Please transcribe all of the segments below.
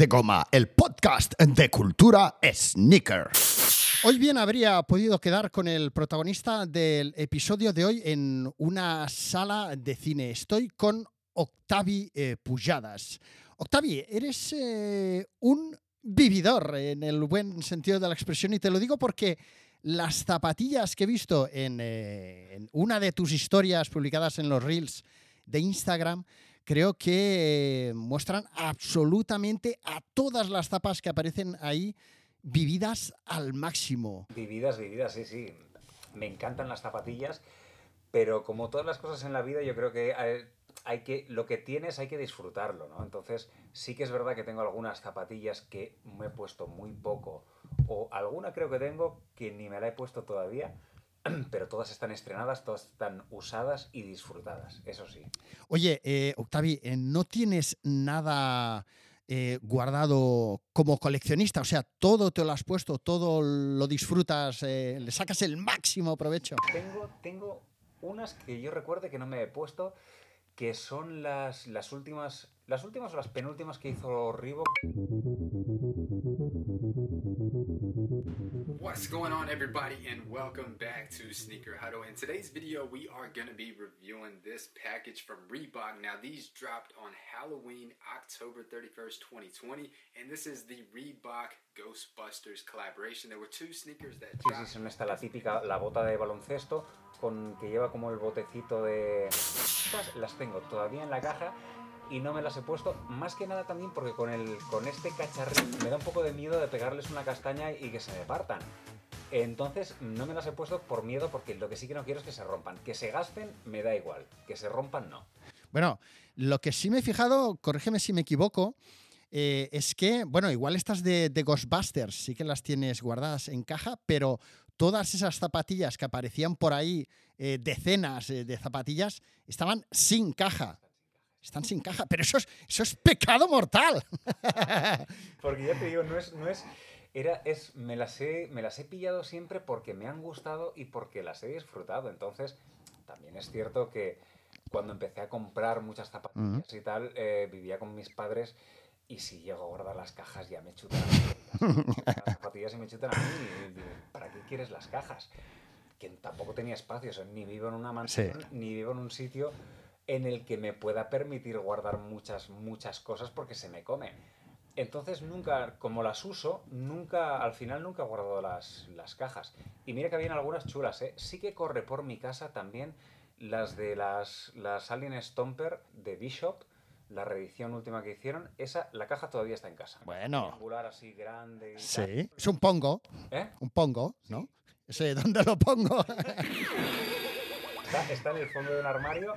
De goma, el podcast de cultura sneaker. Hoy bien habría podido quedar con el protagonista del episodio de hoy en una sala de cine. Estoy con Octavi eh, Pujadas. Octavi, eres eh, un vividor en el buen sentido de la expresión y te lo digo porque las zapatillas que he visto en, eh, en una de tus historias publicadas en los reels de Instagram creo que muestran absolutamente a todas las zapas que aparecen ahí vividas al máximo. Vividas, vividas, sí, sí. Me encantan las zapatillas, pero como todas las cosas en la vida, yo creo que hay, hay que lo que tienes hay que disfrutarlo, ¿no? Entonces, sí que es verdad que tengo algunas zapatillas que me he puesto muy poco, o alguna creo que tengo que ni me la he puesto todavía, pero todas están estrenadas, todas están usadas y disfrutadas, eso sí. Oye, eh, Octavi, eh, ¿no tienes nada eh, guardado como coleccionista? O sea, todo te lo has puesto, todo lo disfrutas, eh, le sacas el máximo provecho. Tengo, tengo unas que yo recuerde que no me he puesto, que son las, las últimas, las últimas o las penúltimas que hizo Reebok. What's going on, everybody, and welcome back to Sneaker Huddle. In today's video, we are going to be reviewing this package from Reebok. Now, these dropped on Halloween, October 31st, 2020, and this is the Reebok Ghostbusters collaboration. There were two sneakers that Sí, sí, dropped. son esta la típica, la bota de baloncesto, con que lleva como el botecito de... Estas las tengo todavía en la caja y no me las he puesto, más que nada también porque con, el, con este cacharrín me da un poco de miedo de pegarles una castaña y que se me partan. Entonces no me las he puesto por miedo porque lo que sí que no quiero es que se rompan. Que se gasten me da igual, que se rompan no. Bueno, lo que sí me he fijado, corrígeme si me equivoco, eh, es que, bueno, igual estas de, de Ghostbusters sí que las tienes guardadas en caja, pero todas esas zapatillas que aparecían por ahí, eh, decenas eh, de zapatillas, estaban sin caja. Están sin caja, pero eso es, eso es pecado mortal. Porque ya te digo, no es, no es, era, es, me las he, me las he pillado siempre porque me han gustado y porque las he disfrutado. Entonces, también es cierto que cuando empecé a comprar muchas zapatillas y tal, eh, vivía con mis padres y si llego a guardar las cajas ya me chutan las zapatillas y me chutan a mí y ¿para qué quieres las cajas? Que tampoco tenía espacio, o sea, ni vivo en una mansión, ni vivo en un sitio en el que me pueda permitir guardar muchas, muchas cosas porque se me come. Entonces nunca, como las uso, nunca, al final nunca he guardado las, las cajas. Y mira que habían algunas chulas, ¿eh? Sí que corre por mi casa también las de las, las Alien Stomper de Bishop, la reedición última que hicieron. Esa, la caja todavía está en casa. Bueno. Triangular así grande y tal. Sí, es un pongo, ¿Eh? un pongo, ¿no? Ese, ¿dónde lo pongo? Está, está en el fondo de un armario,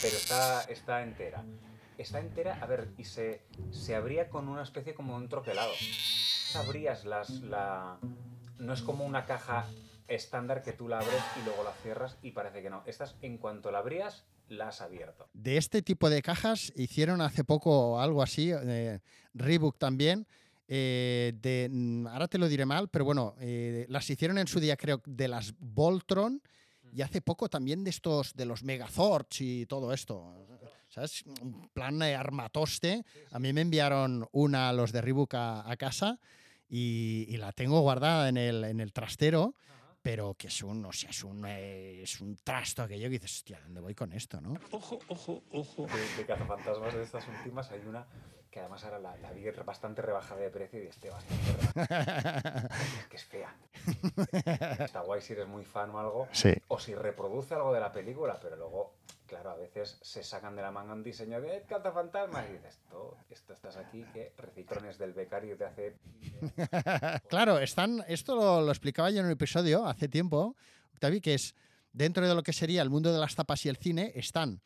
pero está, está entera. Está entera, a ver, y se, se abría con una especie como de un troquelado. Abrías las, la... No es como una caja estándar que tú la abres y luego la cierras y parece que no. Estas, en cuanto la abrías, la has abierto. de este tipo de cajas hicieron hace poco algo así, eh, Reebok también. eh, de, mm, ahora te lo diré mal, pero bueno, eh, las hicieron en su día, creo, de las Voltron y hace poco también de estos, de los Megazords y todo esto. ¿Sabes? Un plan eh, armatoste. A mí me enviaron una, los de Reebok, a, a casa y, y la tengo guardada en el, en el trastero. Pero que es un, o sea, es un, eh, es un trasto aquello que dices, hostia, ¿dónde voy con esto, no? Ojo, ojo, ojo. De, de cazafantasmas de estas últimas hay una que además ahora la, la vi bastante rebajada de precio y esté bastante rebajada. Es que es fea. Está guay si eres muy fan o algo. Sí. O si reproduce algo de la película, pero luego, claro, a veces se sacan de la manga un diseño de cazafantasmas y dices, esto, esto estás aquí, que reciclones del becario de hace... claro, están, esto lo, lo explicaba yo en un episodio hace tiempo, Octavi, que es dentro de lo que sería el mundo de las tapas y el cine, están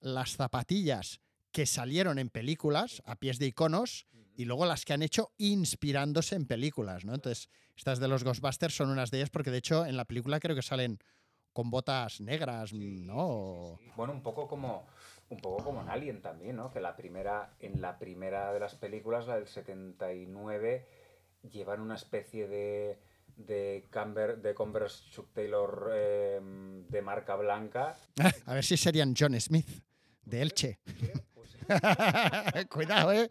las zapatillas que salieron en películas a pies de iconos y luego las que han hecho inspirándose en películas, ¿no? Entonces, estas de los Ghostbusters son unas de ellas porque de hecho en la película creo que salen con botas negras, ¿no? Bueno, un poco como un poco como en Alien también, ¿no? Que la primera, en la primera de las películas, la del 79, llevan una especie de de, Camber, de Converse Chuck Taylor eh, de marca blanca. A ver si serían John Smith, de Elche. Cuidado, ¿eh?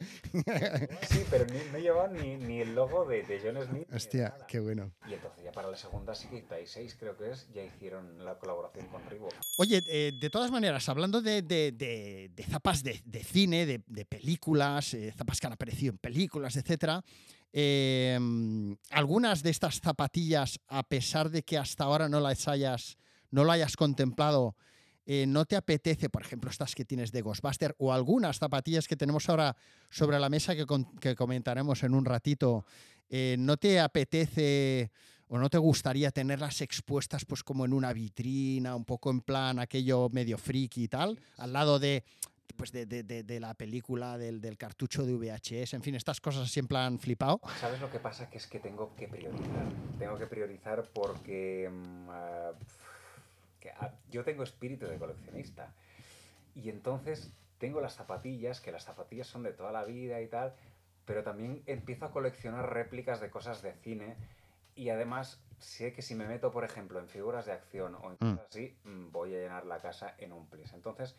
Sí, pero ni, no llevaban ni, ni el logo de, de John Smith. Hostia, qué bueno. Y entonces ya para la segunda, sí, 6 creo que es, ya hicieron la colaboración con Reebok. Oye, eh, de todas maneras, hablando de, de- de- de zapas de, de cine, de, de películas, eh, zapas que han aparecido en películas, etcétera, eh, algunas de estas zapatillas, a pesar de que hasta ahora no las hayas, no lo hayas contemplado, eh, ¿no te apetece, por ejemplo, estas que tienes de Ghostbuster o algunas zapatillas que tenemos ahora sobre la mesa que, que comentaremos en un ratito, eh, ¿no te apetece o no te gustaría tenerlas expuestas pues como en una vitrina, un poco en plan aquello medio friki y tal, al lado de pues de, de- de- de la película, del, del cartucho de VHS, en fin, estas cosas así en plan flipado. ¿Sabes lo que pasa? Que es que tengo que priorizar. Tengo que priorizar porque mm, ah, que, ah, yo tengo espíritu de coleccionista. Y entonces tengo las zapatillas, que las zapatillas son de toda la vida y tal, pero también empiezo a coleccionar réplicas de cosas de cine. Y además sé que si me meto, por ejemplo, en figuras de acción o en Mm. cosas así, mm, voy a llenar la casa en un plis. Entonces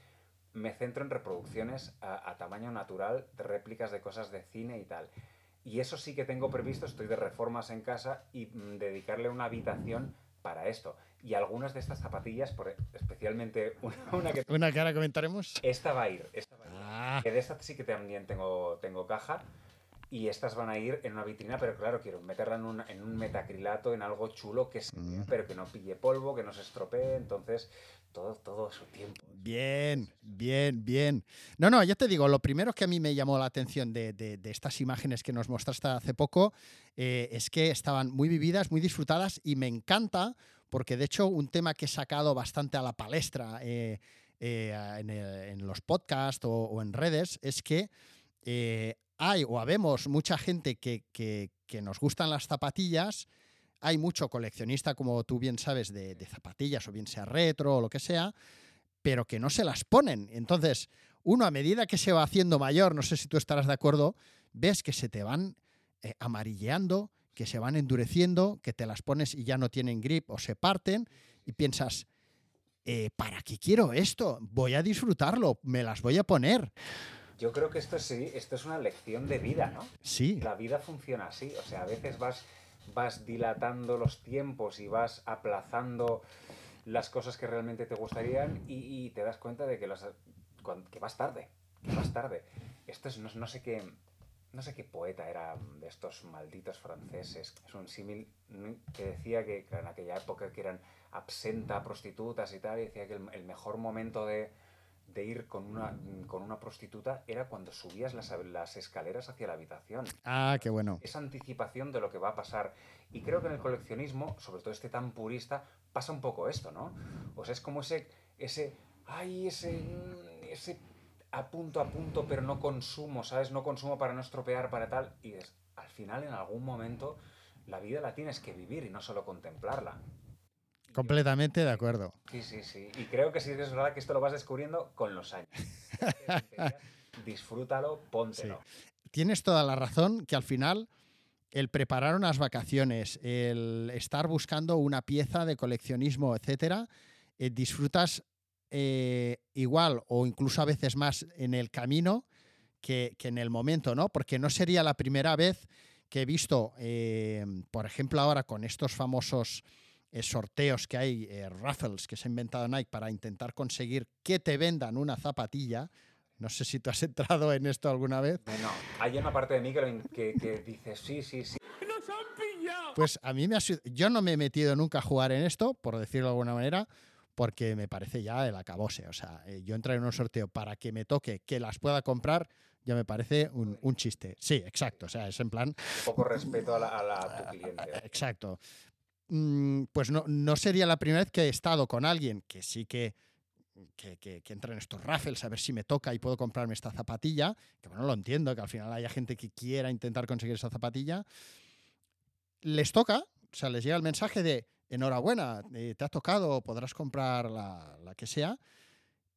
me centro en reproducciones a, a tamaño natural de réplicas de cosas de cine y tal. Y eso sí que tengo previsto, estoy de reformas en casa y mm, dedicarle una habitación para esto. Y algunas de estas zapatillas, por, e, especialmente una, una que... Una que ahora comentaremos. Esta va a ir, esta va a ir. Ah, Que de estas sí que también tengo, tengo caja. Y estas van a ir en una vitrina, pero claro, quiero meterla en un, en un metacrilato, en algo chulo que se Mm. pero que no pille polvo, que no se estropee. Entonces, todo, todo a su tiempo. bien, bien, bien. No, no, yo te digo, lo primero que a mí me llamó la atención de, de- de estas imágenes que nos mostraste hace poco eh, es que estaban muy vividas, muy disfrutadas y me encanta porque de hecho un tema que he sacado bastante a la palestra eh, eh, en, los podcasts o, en redes es que eh, hay o habemos mucha gente que, nos gustan las zapatillas, hay mucho coleccionista, como tú bien sabes, de, de zapatillas, o bien sea retro o lo que sea, pero que no se las ponen. Entonces, uno a medida que se va haciendo mayor, no sé si tú estarás de acuerdo, ves que se te van amarilleando, que se van endureciendo, que te las pones y ya no tienen grip o se parten y piensas, eh, ¿para qué quiero esto? Voy a disfrutarlo, me las voy a poner. Yo creo que esto sí, esto es una lección de vida, ¿no? Sí, La vida funciona así, o sea, a veces vas, vas dilatando los tiempos y vas aplazando las cosas que realmente te gustarían y, y te das cuenta de que, los, que vas tarde, que vas tarde. Esto es, no, no sé qué, no sé qué poeta era de estos malditos franceses, es un símil mm, que decía que, en aquella época que eran absenta, prostitutas y tal, y decía que el, el mejor momento de, de ir con una, con una prostituta era cuando subías las, las escaleras hacia la habitación ah, qué bueno. esa anticipación de lo que va a pasar. Y creo que en el coleccionismo, sobre todo este tan purista, pasa un poco esto, ¿no? O sea, es como ese, ese, ay, ese, mm, ese a punto a punto, pero no consumo, ¿sabes? No consumo para no estropear, para tal. Y es, al final, en algún momento, la vida la tienes que vivir y no solo contemplarla. Completamente de acuerdo. Sí, sí, sí. Y creo que sí es verdad que esto lo vas descubriendo con los años. Disfrútalo, póntelo. Tienes toda la razón que al final el preparar unas vacaciones, el estar buscando una pieza de coleccionismo, etcétera, eh, disfrutas eh, igual o incluso a veces más en el camino que, que en el momento, ¿no? Porque no sería la primera vez que he visto, eh, por ejemplo, ahora con estos famosos eh, sorteos que hay, raffles que se ha inventado Nike para intentar conseguir que te vendan una zapatilla. No sé si tú has entrado en esto alguna vez. No, hay una parte de mí que, dice, sí, sí, sí. Pues a mí me ha sido. Yo no me he metido nunca a jugar en esto, por decirlo de alguna manera, porque me parece ya el acabose. O sea, eh, yo entrar en un sorteo para que me toque, que las pueda comprar, ya me parece un, un chiste. Sí, exacto. O sea, es en plan. poco respeto a, la, a, la- a tu cliente. Exacto. Mm, Pues no, no sería la primera vez que he estado con alguien que sí que. Que, que- que entra en estos raffles a ver si me toca y puedo comprarme esta zapatilla, que bueno, lo entiendo, que al final haya gente que quiera intentar conseguir esa zapatilla, les toca, o sea, les llega el mensaje de enhorabuena, eh, te ha tocado, podrás comprar la, la que sea,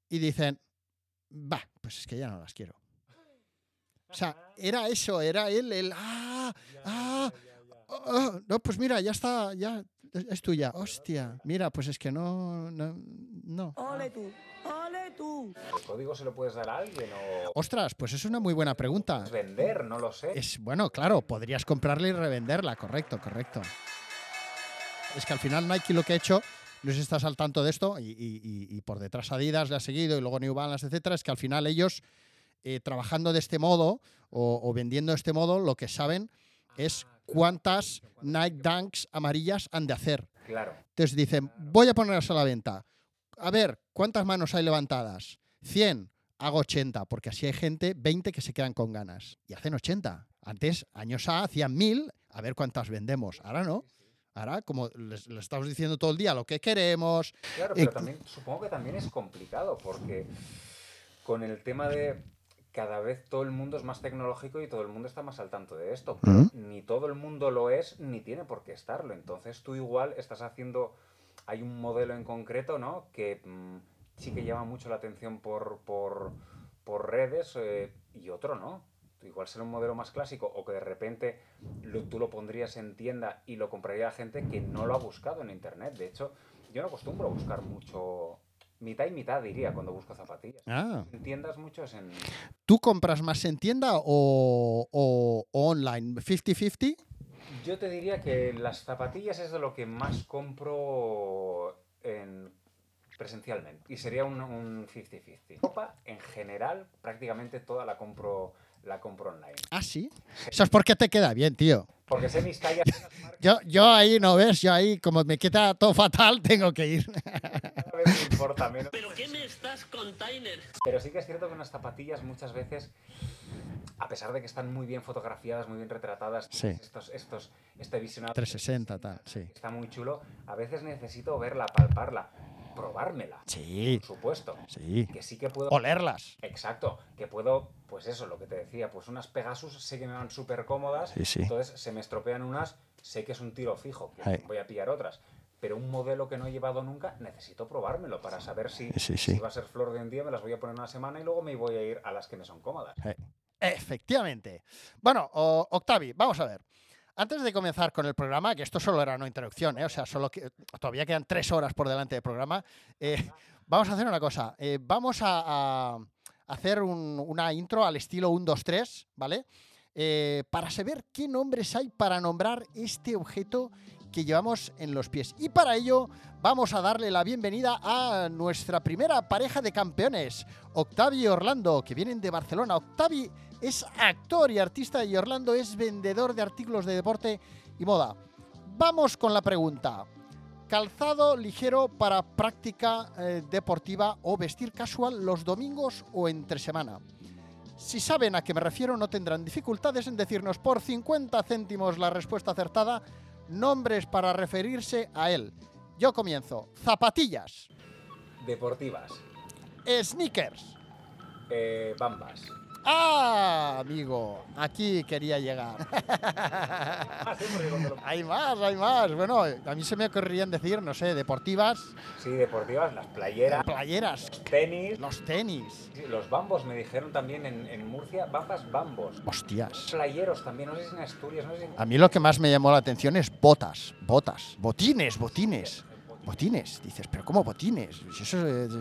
y dicen, va, pues es que ya no las quiero. O sea, era eso, era él, el, ah, ah, ah, no, pues mira, ya está, ya es- es tuya, hostia, mira, pues es que no, no, no. Ole tú, ole tú. ¿El código se lo puedes dar a alguien o Ostras, pues es una muy buena pregunta. puedes vender? No lo sé. Es bueno, claro, podrías comprarla y revenderla, correcto, correcto. Es que al final Nike lo que ha hecho, no sé si estás al tanto de esto, y, y- y- y por detrás Adidas le ha seguido, y luego New Balance, etcétera, es que al final ellos, eh, trabajando de este modo o, o vendiendo de este modo, lo que saben es cuántas Nike Dunks amarillas han de hacer. Claro. Entonces dicen, voy a ponerlas a la venta. A ver, ¿cuántas manos hay levantadas? 100. Hago 80, porque así hay gente, 20 que se quedan con ganas. Y hacen 80. Antes, años A, hacían 1000, a ver cuántas vendemos. Ahora no. Ahora, como les, les estamos diciendo todo el día lo que queremos. Claro, Eh, pero también, supongo que también es complicado porque con el tema de cada vez todo el mundo es más tecnológico y todo el mundo está más al tanto de esto. pero. Ni todo el mundo lo es, ni tiene por qué estarlo. Entonces tú igual estás haciendo, hay un modelo en concreto, ¿no? Que mm, sí que llama mucho la atención por, por, por redes eh, y otro no. Igual será un modelo más clásico o que de repente lo- tú lo pondrías en tienda y lo compraría la gente que no lo ha buscado en internet. De hecho, yo no acostumbro a buscar mucho, mitad y mitad diría cuando busco zapatillas. Ah. En tiendas mucho es en... ¿Tú compras más en tienda o, o- o online? ¿50-50? Yo te diría que las zapatillas es de lo que más compro en presencialmente. Y sería un un 50-50. Ropa, en general, prácticamente toda la compro, la compro online. Ah, sí. Eso es porque te queda bien, tío. Porque sé mis tallas, Yo, yo ahí, no ves, yo ahí, como me queda todo fatal, tengo que ir. cada vez me importa menos. ¿Pero qué me estás container? Pero sí que es cierto que unas zapatillas muchas veces, a pesar de que están muy bien fotografiadas, muy bien retratadas, Sí. estos, estos, este visionado 360, tal, sí. está muy chulo, a veces necesito verla, palparla, probármela, Sí, por supuesto. sí. Que sí que puedo... Olerlas. Exacto, que puedo, pues eso, lo que te decía, pues unas Pegasus sé que me van súper cómodas, Sí, sí. entonces se me estropean unas, sé que es un tiro fijo, que voy a pillar otras. Pero un modelo que no he llevado nunca, necesito probármelo para saber si, Sí, sí. si va a ser flor de un día, me las voy a poner una semana y luego me voy a ir a las que me son cómodas. Efectivamente. Bueno, Octavi, vamos a ver. Antes de comenzar con el programa, que esto solo era una introducción, ¿eh? o sea, solo que, todavía quedan tres horas por delante del programa, eh, vamos a hacer una cosa. eh, vamos a, hacer un- una intro al estilo 1, 2, 3, ¿vale? Para saber qué nombres hay para nombrar este objeto que llevamos en los pies. Y para ello vamos a darle la bienvenida a nuestra primera pareja de campeones, Octavi y Orlando, que vienen de Barcelona. Octavi es actor y artista y Orlando es vendedor de artículos de deporte y moda. Vamos con la pregunta. Calzado ligero para práctica eh, deportiva o vestir casual los domingos o entre semana. Si saben a qué me refiero, no tendrán dificultades en decirnos por 50 céntimos la respuesta acertada, nombres para referirse a él. Yo comienzo. Zapatillas, Deportivas, sneakers. eh, bambas. Ah, amigo, aquí quería llegar. Ah, hay más, hay más. Bueno, a mí se me ocurrirían decir, no sé, deportivas, Sí, deportivas, las playeras, playeras, tenis. los tenis. Los bambos me dijeron también en, en Murcia, bambas bambos. Hostias. Playeros también, no sé si en Asturias, no sé si en... A mí lo que más me llamó la atención es botas, botas, botines, botines. Botines, dices, pero ¿cómo botines? Eso es-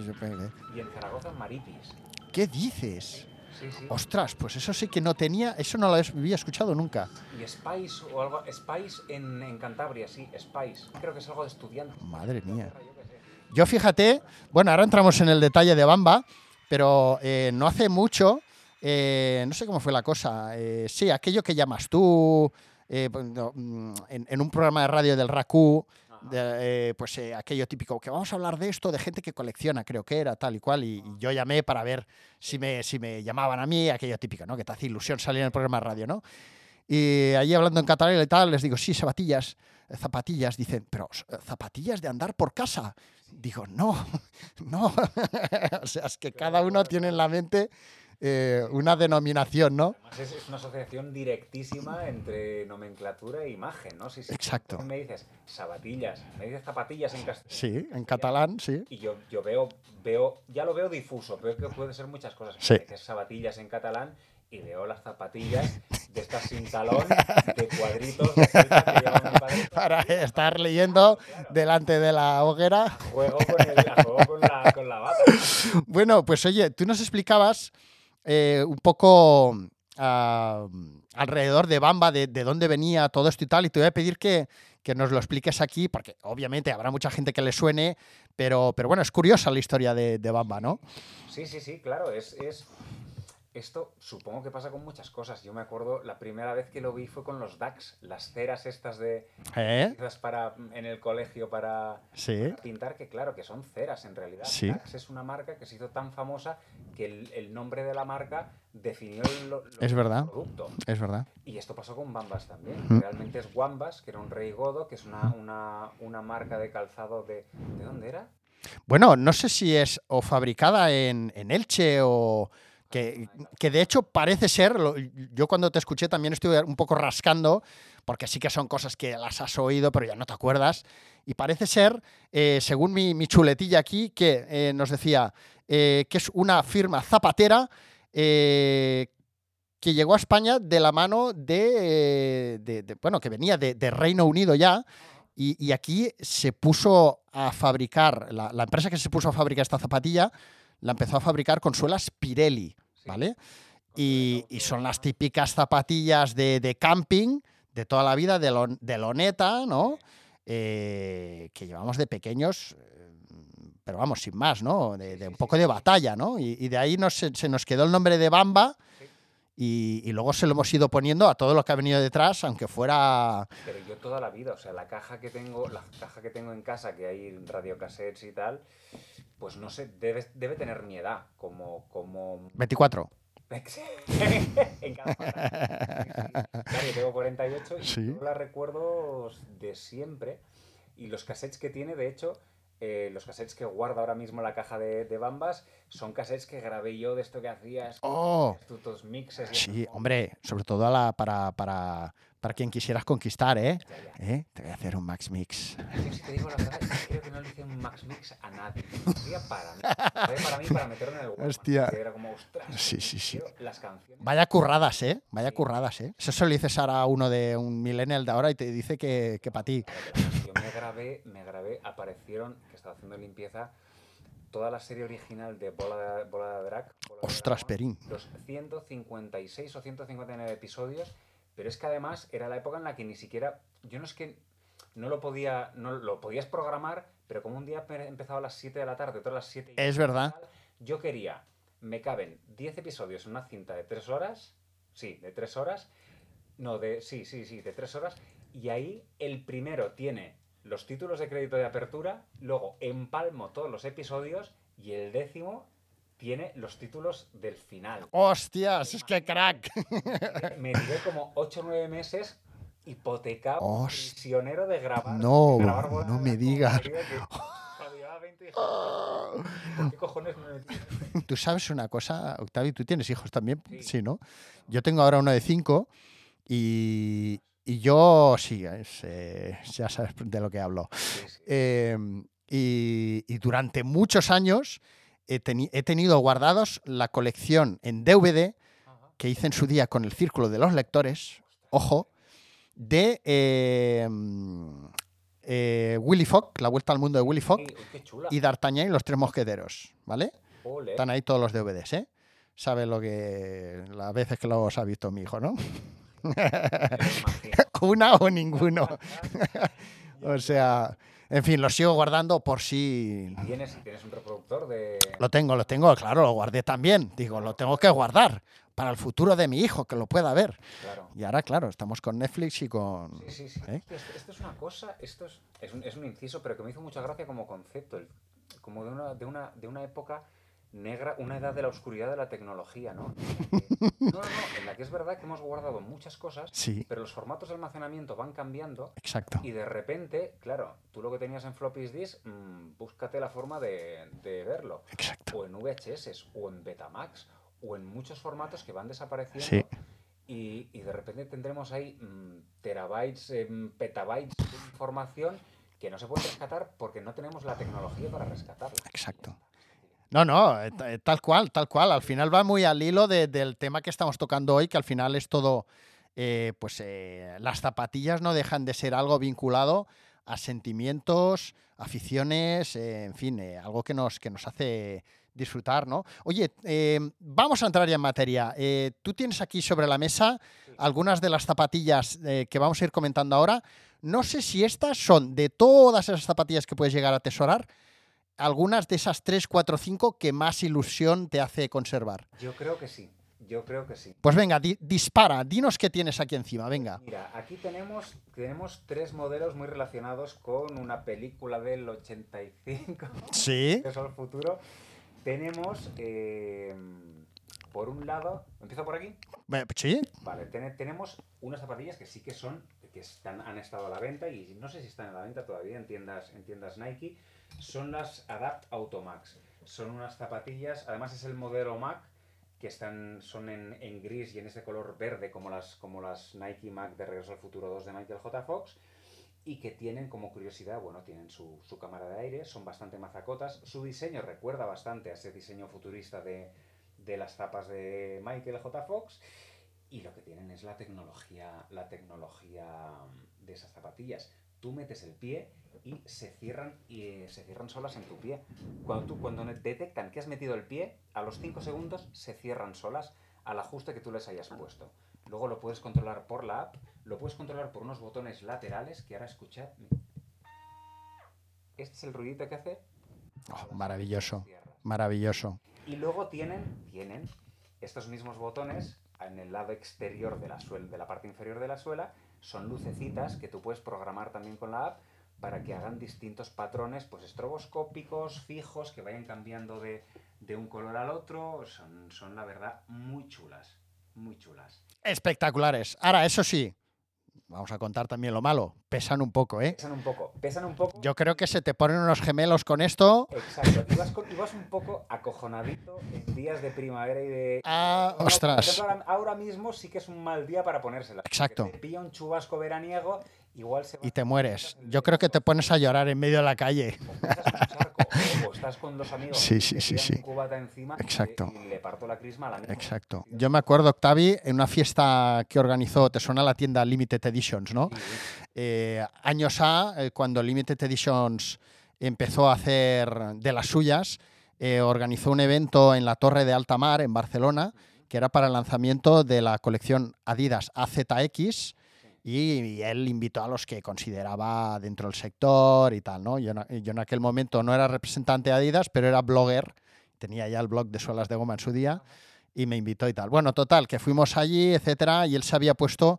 Y en Zaragoza, maripis. ¿Qué dices? Sí, sí. Ostras, pues eso sí que no tenía, eso no lo había escuchado nunca. Y Spice o algo. Spice en, en Cantabria, sí, Spice. Creo que es algo de estudiante. Madre mía. Yo fíjate, bueno, ahora entramos en el detalle de Bamba, pero eh, no hace mucho, eh, no sé cómo fue la cosa, eh, sí, aquello que llamas tú, bueno, mm, en, en un programa de radio del RACU, de, eh, pues eh, aquello típico, que vamos a hablar de esto, de gente que colecciona, creo que era tal y cual, y, y yo llamé para ver si me, si me llamaban a mí, aquello típico, ¿no? Que te hace ilusión salir en el programa de radio, ¿no? Y allí hablando en catalán y tal, les digo, sí, zapatillas, eh, zapatillas, dicen, pero zapatillas de andar por casa. Digo, no, no. o sea, es que cada uno tiene en la mente eh, una denominación, ¿no? Además, es, es una asociación directísima entre nomenclatura e imagen, ¿no? Si, si Exacto. me dices zapatillas, me dices zapatillas en castellano. Sí, en catalán, sí. Y yo, yo veo, veo, ya lo veo difuso, veo que puede ser muchas cosas. Sí. Me dices zapatillas en catalán y veo las zapatillas de estas sin talón, de cuadritos, de que. Para estar leyendo delante de la hoguera. Juego con, el, juego con, la, con la bata. Bueno, pues oye, tú nos explicabas eh, un poco ah, alrededor de Bamba, de, de dónde venía todo esto y tal, y te voy a pedir que, que nos lo expliques aquí, porque obviamente habrá mucha gente que le suene, pero, pero bueno, es curiosa la historia de, de Bamba, ¿no? Sí, sí, sí, claro, es, es... Esto supongo que pasa con muchas cosas. Yo me acuerdo, la primera vez que lo vi fue con los DAX, las ceras estas de ¿Eh? para en el colegio para, Sí. para pintar, que claro, que son ceras en realidad. Sí. DAX es una marca que se hizo tan famosa que el, el nombre de la marca definió el, lo- Es verdad. producto. Es verdad. Y esto pasó con Bambas también. Realmente es Wambas, que era un rey godo, que es una, una, una marca de calzado de... ¿De dónde era? Bueno, no sé si es o fabricada en, en Elche o... Que, que de hecho parece ser, yo cuando te escuché también estuve un poco rascando, porque sí que son cosas que las has oído, pero ya no te acuerdas. Y parece ser, eh, según mi, mi chuletilla aquí, que eh, nos decía eh, que es una firma zapatera eh, que llegó a España de la mano de, eh, de- de- bueno, que venía de, de Reino Unido ya, y, y aquí se puso a fabricar, la, la empresa que se puso a fabricar esta zapatilla, la empezó a fabricar con suelas Pirelli, ¿vale? Y, y son las típicas zapatillas de, de camping de toda la vida, de, lo- de loneta, ¿no? Eh, que llevamos de pequeños, eh, pero vamos, sin más, ¿no? De, de un poco de batalla, ¿no? Y, y de ahí nos, se, se nos quedó el nombre de Bamba y, y luego se lo hemos ido poniendo a todo lo que ha venido detrás, aunque fuera... Pero yo toda la vida, o sea, la caja que tengo, la caja que tengo en casa, que hay radiocassettes y tal, pues no sé, debe, debe tener mi edad, como, como 24. en cada. Claro, yo tengo 48 y Sí. yo la recuerdo de siempre. Y los cassettes que tiene, de hecho, eh, los cassettes que guarda ahora mismo la caja de, de Bambas, son cassettes que grabé yo de esto que hacías. ¡Oh! Estos mixes. y Sí, eso. hombre, sobre todo a la- para, para, para quien quisieras conquistar, ¿eh? Ya, ya. ¿Eh? Te voy a hacer un Max Mix. Yo, si te digo la verdad, creo que no le hice un Max Mix a nadie. Hacía para mí. Para mí, para meterlo en el Walkman. Hostia. Era como, ostras. Sí, sí, sí. Las canciones. Vaya curradas, ¿eh? Vaya Sí. curradas, ¿eh? Eso lo dices ahora a uno de un millennial de ahora y te dice que, que para ti. Yo me grabé, me grabé, aparecieron, que estaba haciendo limpieza, toda la serie original de Bola de, Bola de Drag. Bola de Ostras, Dragón, Perín. Los 156 o 159 episodios, pero es que además era la época en la que ni siquiera, yo no es que no lo podía, no lo podías programar, pero como un día pe- empezaba a las 7 de la tarde, otro a las 7 y Es verdad. yo quería, me caben 10 episodios en una cinta de 3 horas, sí, de 3 horas, no, de, sí, sí, sí, de 3 horas, y ahí el primero tiene los títulos de crédito de apertura, luego empalmo todos los episodios, y el décimo tiene los títulos del final. ¡Hostias! ¡Es que crack! Me tiré como 8 o 9 meses hipotecado, Hostia. prisionero de grabar. No, de grabar no me digas. quería que- cuando llevaba 20 dije, ¿por qué cojones me metí? en esto? Tú sabes una cosa, Octavio, tú tienes hijos también, Sí. sí, ¿no? Yo tengo ahora uno de cinco y, y yo, sí, es, eh, ya sabes de lo que hablo. Sí, sí. Eh, y, y durante muchos años he, teni- he tenido guardados la colección en DVD que hice en su día con el Círculo de los Lectores, ojo, de eh, mm, eh, Willy Fogg, La Vuelta al Mundo de Willy Fogg, y D'Artagnan y los Tres Mosqueteros, ¿vale? Están ahí todos los DVDs, ¿eh? Sabe lo que... las veces que los ha visto mi hijo, ¿no? Una o ninguno. o sea, en fin, los sigo guardando por si... ¿Tienes, tienes un reproductor de. Lo tengo, lo tengo, claro, lo guardé también. Digo, lo tengo que guardar para el futuro de mi hijo, que lo pueda ver. Claro. Y ahora, claro, estamos con Netflix y con... Sí, sí, sí. ¿Eh? Esto, esto es una cosa, esto es, es, un, es un inciso, pero que me hizo mucha gracia como concepto. el- como de una, de, una, de una época negra, una edad de la oscuridad de la tecnología, ¿no? No, no, no, en la que es verdad que hemos guardado muchas cosas, Sí, pero los formatos de almacenamiento van cambiando exacto. y de repente, claro, tú lo que tenías en floppy disk, mm, búscate la forma de, de verlo. Exacto. o en VHS, o en Betamax, o en muchos formatos que van desapareciendo. Sí. Y, y de repente tendremos ahí mm, terabytes, em, petabytes de información que no se puede rescatar porque no tenemos la tecnología para rescatarla. Exacto. No, no, eh, eh, tal cual, tal cual. Al final va muy al hilo de- del tema que estamos tocando hoy, que al final es todo eh, pues eh, las zapatillas no dejan de ser algo vinculado a sentimientos, aficiones, eh, en fin, algo que nos, que nos hace disfrutar, ¿no? Oye, eh, vamos a entrar ya en materia. Tú tienes aquí sobre la mesa algunas de las zapatillas que vamos a ir comentando ahora. No sé si estas son de todas esas zapatillas que puedes llegar a atesorar, algunas de esas 3, 4, 5 que más ilusión te hace conservar. Yo creo que sí. Yo creo que sí. Pues venga, di- dispara, dinos qué tienes aquí encima, venga. Mira, aquí tenemos, tenemos tres modelos muy relacionados con una película del 85, Sí, que es el futuro. Tenemos, eh, por un lado, ¿empiezo por aquí? Sí, Vale, tene- tenemos unas zapatillas que sí que son, que están, han estado a la venta y no sé si están a la venta todavía en tiendas, en tiendas Nike. Son las Adapt Automax. Son unas zapatillas, además es el modelo Mac, que están, son en, en gris y en ese color verde como las, como las Nike Mac de Regreso al Futuro 2 de Michael J. Fox. Y que tienen como curiosidad, bueno, tienen su, su cámara de aire, son bastante mazacotas. Su diseño recuerda bastante a ese diseño futurista de, de las zapas de Michael J. Fox. Y lo que tienen es la tecnología, la tecnología de esas zapatillas. Tú metes el pie y se cierran y eh, se cierran solas en tu pie. Cuando tú cuando detectan que has metido el pie, a los 5 segundos se cierran solas al ajuste que tú les hayas puesto. Luego lo puedes controlar por la app, lo puedes controlar por unos botones laterales que ahora escuchad. Este es el ruidito que hace. Oh, maravilloso, maravilloso. Y luego tienen, tienen estos mismos botones en el lado exterior de la, suela, de la parte inferior de la suela. Son lucecitas que tú puedes programar también con la app para que hagan distintos patrones pues estroboscópicos, fijos, que vayan cambiando de, de un color al otro. Son, son, la verdad, muy chulas. Muy chulas. Espectaculares. Ahora, eso sí, vamos a contar también lo malo. Pesan un poco, ¿eh? Pesan un poco, pesan un poco. Yo creo que se te ponen unos gemelos con esto. Exacto, y vas, con- un poco acojonadito en días de primavera y de... Ah, Ahora, ostras. ejemplo, ahora, ahora mismo sí que es un mal día para ponérsela. Exacto. Te pilla un chubasco veraniego, igual se va- Y te mueres. Yo creo que te pones a llorar en medio de la calle. O estás con dos amigos Sí, sí, sí, sí. cubata encima y- Exacto. y, le parto la crisma a la misma. Exacto. Yo me acuerdo, Octavi, en una fiesta que organizó, te suena la tienda Limited Editions, ¿no? Sí, sí. Eh, años A, eh, cuando Limited Editions empezó a hacer de las suyas, eh, organizó un evento en la Torre de Alta Mar, en Barcelona, que era para el lanzamiento de la colección Adidas AZX. Y, él invitó a los que consideraba dentro del sector y tal, ¿no? Yo, en a- yo en aquel momento no era representante de Adidas, pero era blogger, tenía ya el blog de suelas de goma en su día, y me invitó y tal. Bueno, total, que fuimos allí, etcétera, y él se había puesto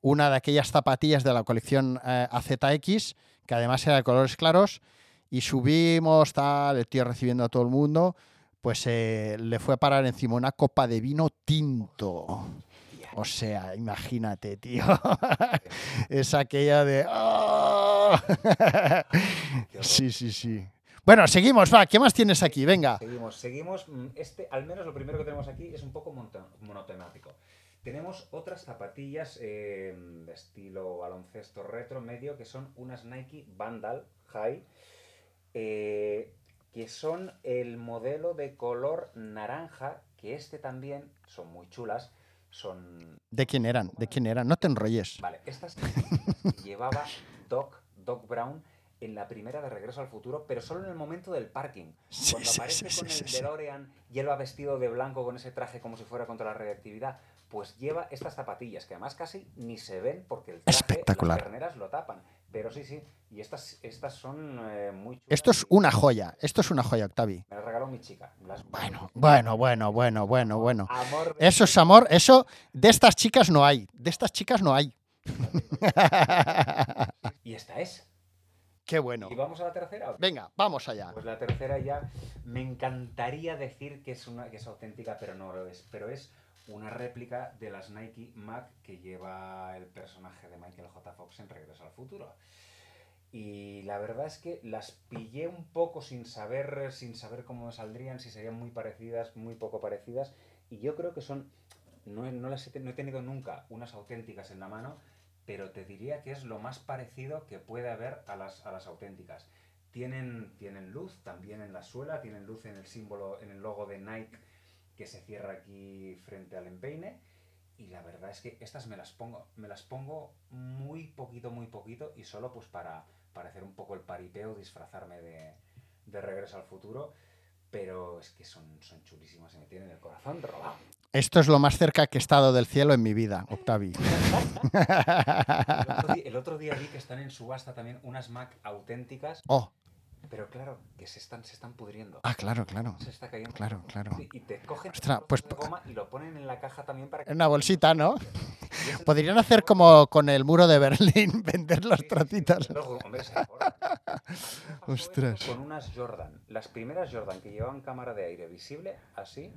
una de aquellas zapatillas de la colección eh, AZX, que además era de colores claros, y subimos, tal, el tío recibiendo a todo el mundo, pues eh, le fue a parar encima una copa de vino tinto. O sea, imagínate, tío. es aquella de... ¡ah! sí, sí, sí. Bueno, seguimos, va. ¿Qué más tienes aquí? Venga. Seguimos, seguimos. Mm, Este, al menos lo primero que tenemos aquí es un poco monotemático. Tenemos otras zapatillas eh, de estilo baloncesto retro medio que son unas Nike Vandal High, eh, que son el modelo de color naranja, que este también son muy chulas. Son ¿De quién eran? ¿De quién eran? No te enrolles. Vale, estas llevaba Doc, Doc Brown en la primera de Regreso al Futuro, pero solo en el momento del parking. Sí, Cuando aparece sí, con sí, el sí. DeLorean y él va vestido de blanco con ese traje como si fuera contra la radioactividad, pues lleva estas zapatillas que además casi ni se ven porque el traje, las perneras lo tapan. Pero sí, sí, y estas, estas son eh, muy chulas. Esto es una joya. Esto es una joya, Octavi. Me las regaló mi chica. las- Bueno, bueno, bueno, bueno, bueno, bueno. Amor de- Eso es amor. Eso de estas chicas no hay. De estas chicas no hay. Y esta es. Qué bueno. ¿Y vamos a la tercera? Venga, vamos allá. Pues la tercera ya me encantaría decir que es una que es auténtica, pero no lo es. Pero es una réplica de las Nike Mac que lleva el personaje de Michael J. Fox en Regreso al Futuro. Y la verdad es que las pillé un poco sin saber, sin saber cómo saldrían, si serían muy parecidas, muy poco parecidas. Y yo creo que son. No, no las he, no he tenido nunca unas auténticas en la mano, pero te diría que es lo más parecido que puede haber a las, a las auténticas. Tienen, tienen luz también en la suela, tienen luz en el símbolo, en el logo de Nike que se cierra aquí frente al empeine. Y la verdad es que estas me las pongo, me las pongo muy poquito, muy poquito y solo pues para, para hacer un poco el paripeo, disfrazarme de, de regreso al futuro. Pero es que son, son chulísimas y me tienen el corazón robado. Esto es lo más cerca que he estado del cielo en mi vida, Octavi. El otro, día, el otro día vi que están en subasta también unas Mac auténticas, oh, pero claro, que se están, se están pudriendo. ah, claro, claro. Se está cayendo. Claro, claro. Y te cogen Ostras, pues- de goma y lo ponen en la caja también para que... En una bolsita, ¿no? Podrían hacer como con el muro de Berlín, vender los trocitos. Ostras. Con unas Jordan, las primeras Jordan que llevaban cámara de aire visible, así,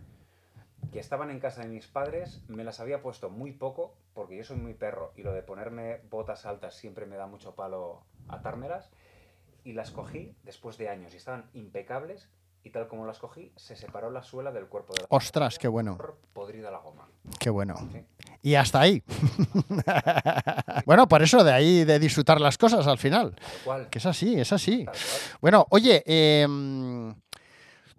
que estaban en casa de mis padres, me las había puesto muy poco, porque yo soy muy perro y lo de ponerme botas altas siempre me da mucho palo atármelas, y las cogí después de años y estaban impecables, y tal como las cogí, se separó la suela del cuerpo de la Ostras, qué bueno, Podrida la goma. qué bueno. Sí. Y hasta ahí. bueno, por eso de ahí de disfrutar las cosas al final. Que es así, es así. Bueno, oye, em,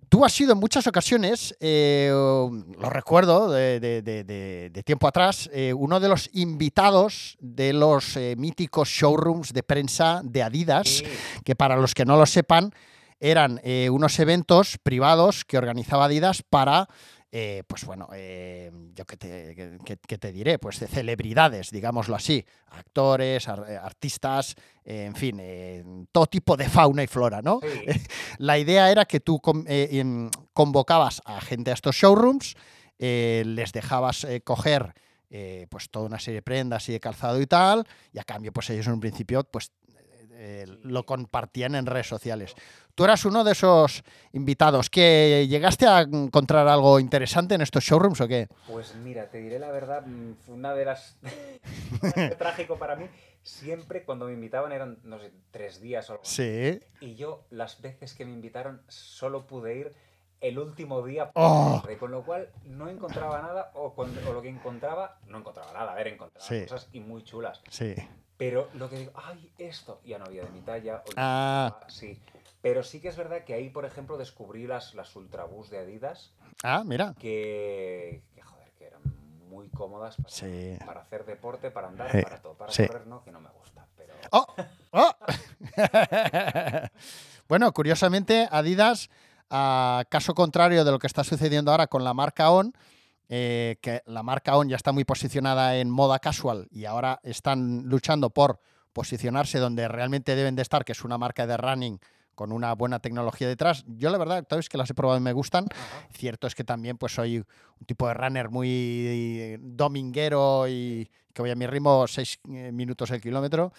tú has sido en muchas ocasiones, eh, lo recuerdo de, de- de- de- de tiempo atrás, eh, uno de los invitados de los eh, míticos showrooms de prensa de Adidas, Sí. que para los que no lo sepan, eran eh, unos eventos privados que organizaba Adidas para, eh, pues bueno, eh, yo qué te, qué te diré, pues de celebridades, digámoslo así, actores, ar- eh, artistas, eh, en fin, todo tipo de fauna y flora, ¿no? Sí. La idea era que tú em, convocabas a gente a estos showrooms, les dejabas coger pues toda una serie de prendas y de calzado y tal, y a cambio pues ellos en un principio pues eh, lo compartían en redes sociales. Tú eras uno de esos invitados que llegaste a encontrar algo interesante en estos showrooms o qué? Pues mira, te diré la verdad, mm, fue una de las... Trágico para mí. Siempre cuando me invitaban eran, no sé, tres días o algo. Sí. Y yo, las veces que me invitaron, solo pude ir el último día. Oh. Con lo cual, no encontraba nada, o, cuando- o lo que encontraba, no encontraba nada. A ver, encontraba Sí. cosas y muy chulas. Sí. Pero lo que digo, ay, esto, ya no había de mi talla. o- Ah. Sí. Pero sí que es verdad que ahí, por ejemplo, descubrí las, las Ultraboost de Adidas, Ah, mira. que, que, joder, que eran muy cómodas para, Sí. para hacer deporte, para andar, Sí, para todo. Para sí. correr no, que no me gusta. Pero ¡Oh! ¡Oh! bueno, curiosamente, Adidas, a caso contrario de lo que está sucediendo ahora con la marca On, eh, que la marca On ya está muy posicionada en moda casual y ahora están luchando por posicionarse donde realmente deben de estar, que es una marca de running con una buena tecnología detrás. Yo la verdad, sabes que las he probado y me gustan. Ajá. Cierto es que también pues soy un tipo de runner muy eh, dominguero y que voy a mi ritmo 6 minutos el kilómetro.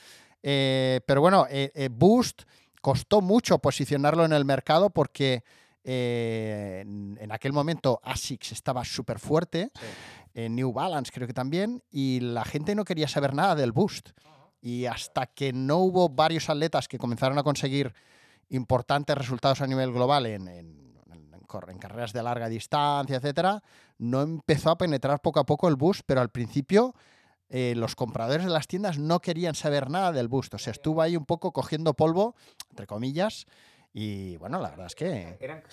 Eh, pero bueno, eh, eh, Boost costó mucho posicionarlo en el mercado porque eh, en, en aquel momento ASICS estaba súper fuerte, Sí. eh, New Balance creo que también, y la gente no quería saber nada del Boost. Y hasta que no hubo varios atletas que comenzaron a conseguir importantes resultados a nivel global en carreras de larga distancia, etcétera, no empezó a penetrar poco a poco el boost, pero al principio eh, los compradores de las tiendas no querían saber nada del boost. O sea, estuvo ahí un poco cogiendo polvo, entre comillas, y bueno, la verdad es que Eran,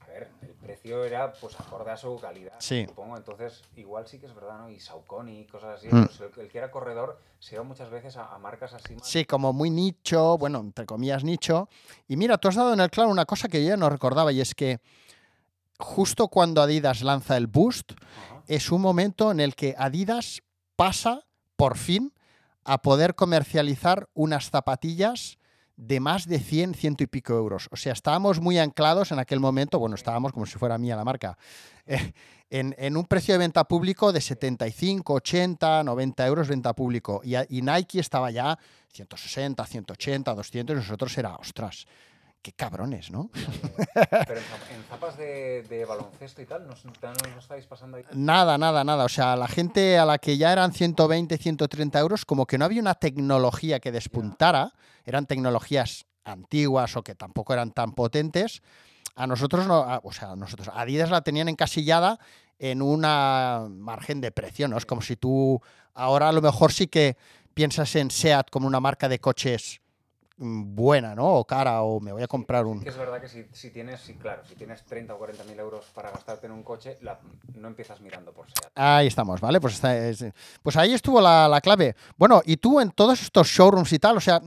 a ver, el precio era pues acorde a su calidad, Sí. supongo. Entonces, igual sí que es verdad, ¿no? Y Saucony y cosas así. Mm. pues el, el que era corredor se iba muchas veces a, a marcas así más. Sí, como muy nicho, bueno, entre comillas nicho. Y mira, tú has dado en el claro una cosa que yo ya no recordaba y es que justo cuando Adidas lanza el Boost, es un momento en el que Adidas pasa, por fin, a poder comercializar unas zapatillas de más de 100, ciento y pico euros. O sea, estábamos muy anclados en aquel momento, bueno, estábamos como si fuera mía la marca, eh, en, en un precio de venta público de 75, 80, 90 euros venta público. Y, y Nike estaba ya 160, 180, 200, y nosotros era, ostras, qué cabrones, ¿no? Pero en, zap- en zapas de, de baloncesto y tal, ¿no, estáis pasando ahí? Nada, nada, nada. O sea, la gente a la que ya eran 120, 130 euros, como que no había una tecnología que despuntara, eran tecnologías antiguas o que tampoco eran tan potentes. A nosotros no, a- o sea, a nosotros, Adidas la tenían encasillada en una margen de precio, ¿no? Es como si tú ahora a lo mejor sí que piensas en SEAT como una marca de coches buena, ¿no? O cara, o me voy a comprar un... Que es verdad que si, si tienes, sí, claro, si tienes 30 o 40 mil euros para gastarte en un coche, la- no empiezas mirando por SEAT. Ahí estamos, ¿vale? Pues, está- es- pues ahí estuvo la, la clave. Bueno, y tú en todos estos showrooms y tal, o sea,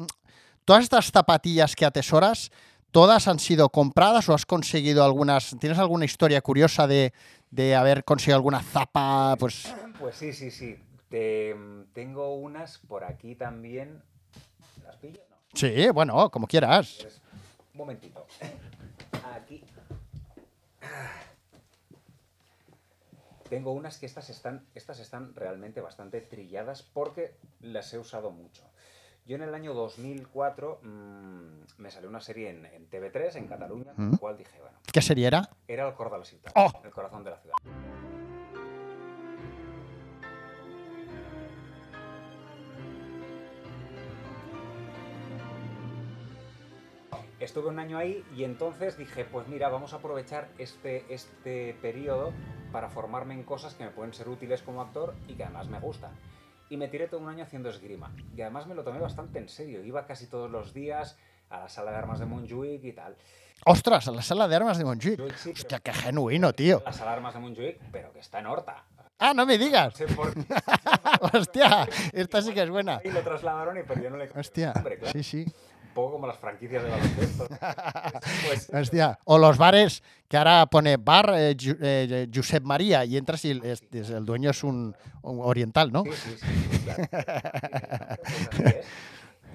todas estas zapatillas que atesoras, ¿todas han sido compradas o has conseguido algunas? ¿Tienes alguna historia curiosa de, de haber conseguido alguna zapa? Pues Pues sí, sí, sí. Te- tengo unas por aquí también. ¿Las pillo? Sí, bueno, como quieras. Pues, un momentito. Aquí. Tengo unas que estas están, estas están realmente bastante trilladas porque las he usado mucho. Yo en el año 2004 mm, me salió una serie en, en TV3, en Cataluña, Mm. la cual dije, bueno, ¿Qué serie era? era el cor de la ciudad, Oh. el corazón de la ciudad. Estuve un año ahí y entonces dije, pues mira, vamos a aprovechar este, este periodo para formarme en cosas que me pueden ser útiles como actor y que además me gustan. Y me tiré todo un año haciendo esgrima. Y además me lo tomé bastante en serio. Iba casi todos los días a la sala de armas de Montjuic y tal. Ostras, a la sala de armas de Montjuic. Sí, Hostia, pero- qué genuino, tío. La sala de armas de Montjuic, pero que está en Horta. Ah, no me digas. No sé por qué. Hostia, esta sí que es buena. Y lo trasladaron y no le Hostia, claro. sí, sí. Un poco como las franquicias de baloncesto. Pues, Hostia. O los bares que ahora pone bar eh, Ju- eh, Josep María y entras y el, es- es- el dueño es un, un oriental, ¿no? Sí, sí, claro.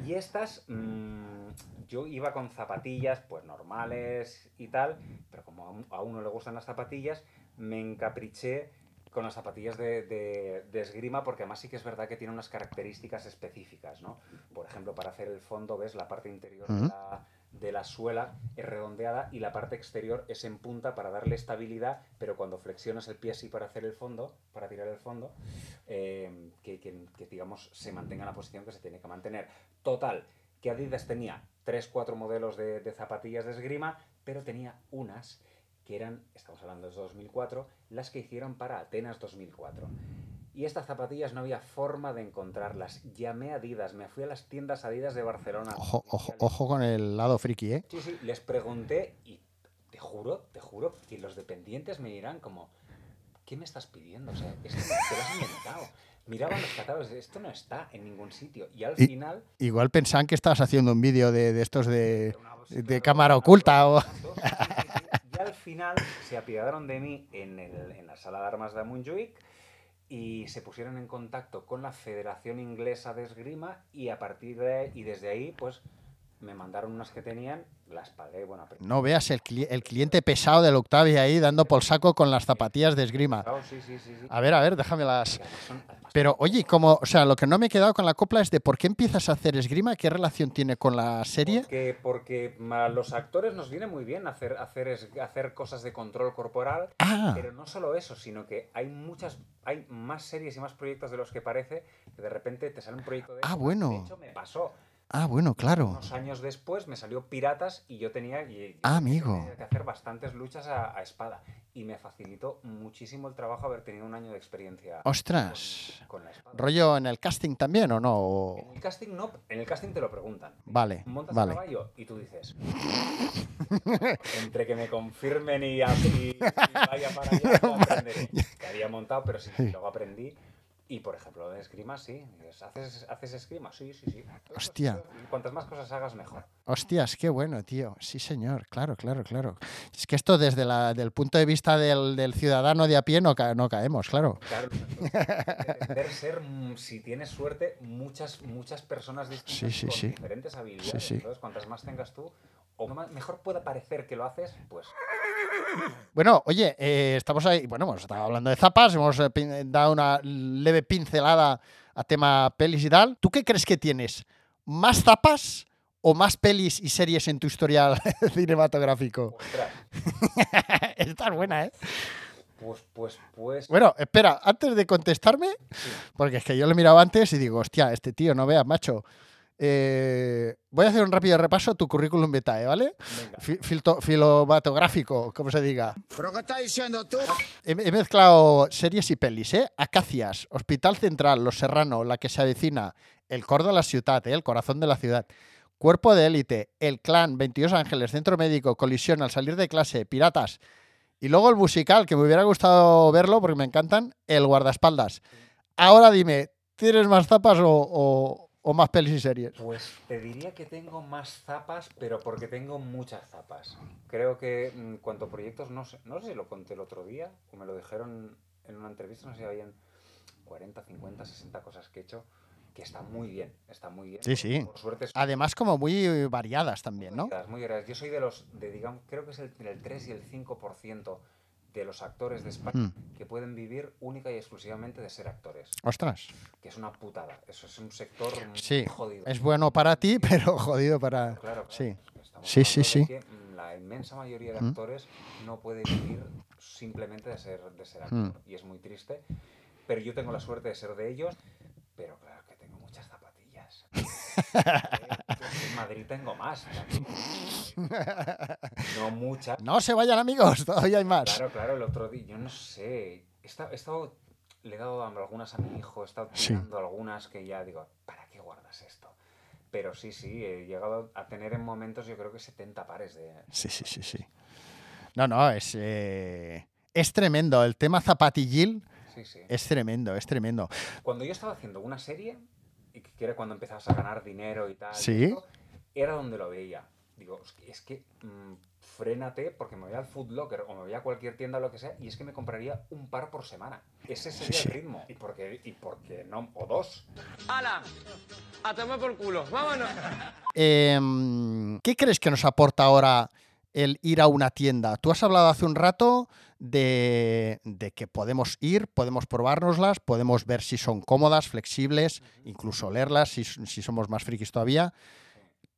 Y estas, mm, yo iba con zapatillas, pues normales y tal, pero como a uno le gustan las zapatillas, me encapriché con las zapatillas de, de- de esgrima, porque además sí que es verdad que tiene unas características específicas, ¿no? Por ejemplo, para hacer el fondo, ¿ves? La parte interior de, la, de la suela es redondeada y la parte exterior es en punta para darle estabilidad, pero cuando flexionas el pie así para hacer el fondo, para tirar el fondo, eh, que, que- que, digamos se mantenga en la posición que se tiene que mantener. Total, que Adidas tenía 3-4 modelos de, de zapatillas de esgrima, pero tenía unas que eran, estamos hablando de 2004, las que hicieron para Atenas 2004. Y estas zapatillas no había forma de encontrarlas. Llamé a Adidas, me fui a las tiendas Adidas de Barcelona. Ojo, ojo, ojo con el lado friki, ¿eh? Sí, sí, les pregunté y te juro, te juro que los dependientes me dirán como, ¿qué me estás pidiendo? O sea, esto te lo has inventado. Miraban los catálogos, esto no está en ningún sitio. Y al Y- final... Igual pensaban que estabas haciendo un vídeo de, de estos de, una- de claro, cámara una- oculta o... Exacto, sí, sí, sí. Y al final se apiadaron de mí en, la sala de armas de Montjuic y se pusieron en contacto con la Federación Inglesa de Esgrima y a partir de y desde ahí pues me mandaron unas que tenían, las pagué, bueno, No veas el, cli- el cliente pesado del Octavia ahí dando por saco con las zapatillas de esgrima. precio. Sí, sí, sí, sí. A ver, a ver, déjamelas. Pero oye, como, o sea, lo que no me he quedado con la copla es de por qué empiezas a hacer esgrima, qué relación tiene con la serie. Porque, porque a los actores nos viene muy bien hacer, hacer, es- hacer cosas de control corporal, Ah, pero no solo eso, sino que hay muchas, hay más series y más proyectos de los que parece que de repente te sale un proyecto de Ah, bueno. De hecho, me pasó. Ah, bueno, claro. Unos años después me salió Piratas y yo tenía, y- Ah, tenía amigo. que hacer bastantes luchas a, a espada. Y me facilitó muchísimo el trabajo haber tenido un año de experiencia Ostras. con, con la espada. ¿Rollo en el casting también o no? O- En el casting no, en el casting te lo preguntan. Vale, montas vale. a caballo y tú dices entre que me confirmen y, a- y- vaya para allá lo aprenderé que había montado pero sí, luego aprendí y por ejemplo de esgrima sí haces haces esgrima sí sí sí Hostia. Cuantas más cosas hagas mejor Hostias, qué bueno, tío. Sí, señor, claro, claro, claro. Es que esto desde la, del punto de vista del, del ciudadano de a pie no, ca- no caemos, claro. claro pretender ser mm, si tienes suerte muchas muchas personas distintas Sí, sí, con sí. diferentes habilidades sí. entonces cuantas más tengas tú o mejor pueda parecer que lo haces pues Bueno, oye, eh, estamos ahí, bueno, hemos estado hablando de zapas, hemos eh, pin- dado una leve pincelada a tema pelis y tal. ¿Tú qué crees que tienes? ¿Más zapas o más pelis y series en tu historial cinematográfico? ostras Esta es buena, ¿eh? pues pues pues Bueno, espera, antes de contestarme, porque es que yo lo he mirado antes y digo, hostia, este tío, no veas, macho. Eh, voy a hacer un rápido repaso a tu currículum vitae, ¿vale? filomatográfico, como se diga. ¿Pero qué estás diciendo tú? He, he mezclado series y pelis, ¿eh? Acacias, Hospital Central, Los Serrano, La que se avecina, El cor de la ciudad, ¿eh? El corazón de la ciudad. Cuerpo de élite, El Clan, 22 Ángeles, Centro Médico, Colisión, Al salir de clase, Piratas. Y luego el musical, que me hubiera gustado verlo porque me encantan, El Guardaespaldas. Ahora dime, ¿tienes más zapas o, o- o más pelis y series? Pues te diría que tengo más zapas, pero porque tengo muchas zapas. Creo que en cuanto a proyectos, no sé, no sé si lo conté el otro día o me lo dijeron en una entrevista, no sé si habían 40, 50, 60 cosas que he hecho, que está muy bien, está muy bien. Sí, sí. Por suerte son Además, como muy variadas también, ¿no? variadas, muy variadas. Yo soy de los, de, digamos, creo que es el, el 3 y el 5% de los actores de España Mm. que pueden vivir única y exclusivamente de ser actores, Ostras. que es una putada. Eso es un sector Sí, jodido. es bueno para ti, pero jodido para... Claro, claro. Sí. Sí, sí, sí. que, la inmensa mayoría de Mm. actores no puede vivir simplemente de ser, de ser actor. Mm. Y es muy triste. Pero yo tengo la suerte de ser de ellos. Pero claro que tengo muchas zapatillas. en Madrid tengo más. No muchas. No se vayan amigos, todavía hay más. Claro, claro, el otro día, yo no sé. He estado, he estado- le he dado algunas a mi hijo, he estado Sí. tirando algunas que ya digo, ¿para qué guardas esto? Pero sí, sí, he llegado a tener en momentos, yo creo que 70 pares de. Sí, sí, sí, sí. No, no, es, eh, es tremendo. El tema zapatillil Sí, sí. es tremendo, es tremendo. Cuando yo estaba haciendo una serie, que era cuando empezabas a ganar dinero y tal, y Sí. era donde lo veía. Digo, es que, es que, mm, frénate porque me voy al Food Locker o me voy a cualquier tienda o lo que sea, y es que me compraría un par por semana. Ese sería sí. el ritmo. Y porque, y porque no, o dos. ¡Hala! A tomar por culo. ¡Vámonos! Em, ¿Qué crees que nos aporta ahora el ir a una tienda? Tú has hablado hace un rato de, de que podemos ir, podemos probárnoslas, podemos ver si son cómodas, flexibles, incluso leerlas si, si somos más frikis todavía.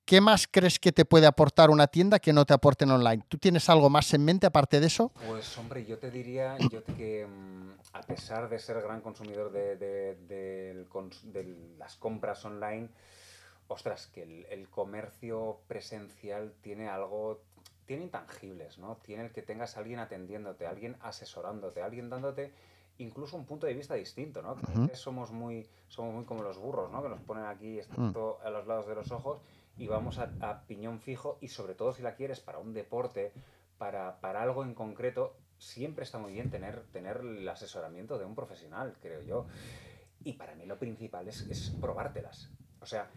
¿Qué más crees que te puede aportar una tienda que no te aporten online? ¿Tú tienes algo más en mente aparte de eso? Pues hombre, yo te diría yo te- que mm, a pesar de ser gran consumidor de, de- las compras online, ostras, que el, el comercio presencial tiene algo, tiene intangibles, ¿no? Tiene el que tengas a alguien atendiéndote, alguien asesorándote, alguien dándote incluso un punto de vista distinto, ¿no? Somos muy, somos muy como los burros, ¿no? Que nos ponen aquí esto a los lados de los ojos y vamos a, a piñón fijo y sobre todo si la quieres para un deporte, para, para algo en concreto, siempre está muy bien tener, tener el asesoramiento de un profesional, creo yo. Y para mí lo principal es, es probártelas. O sea,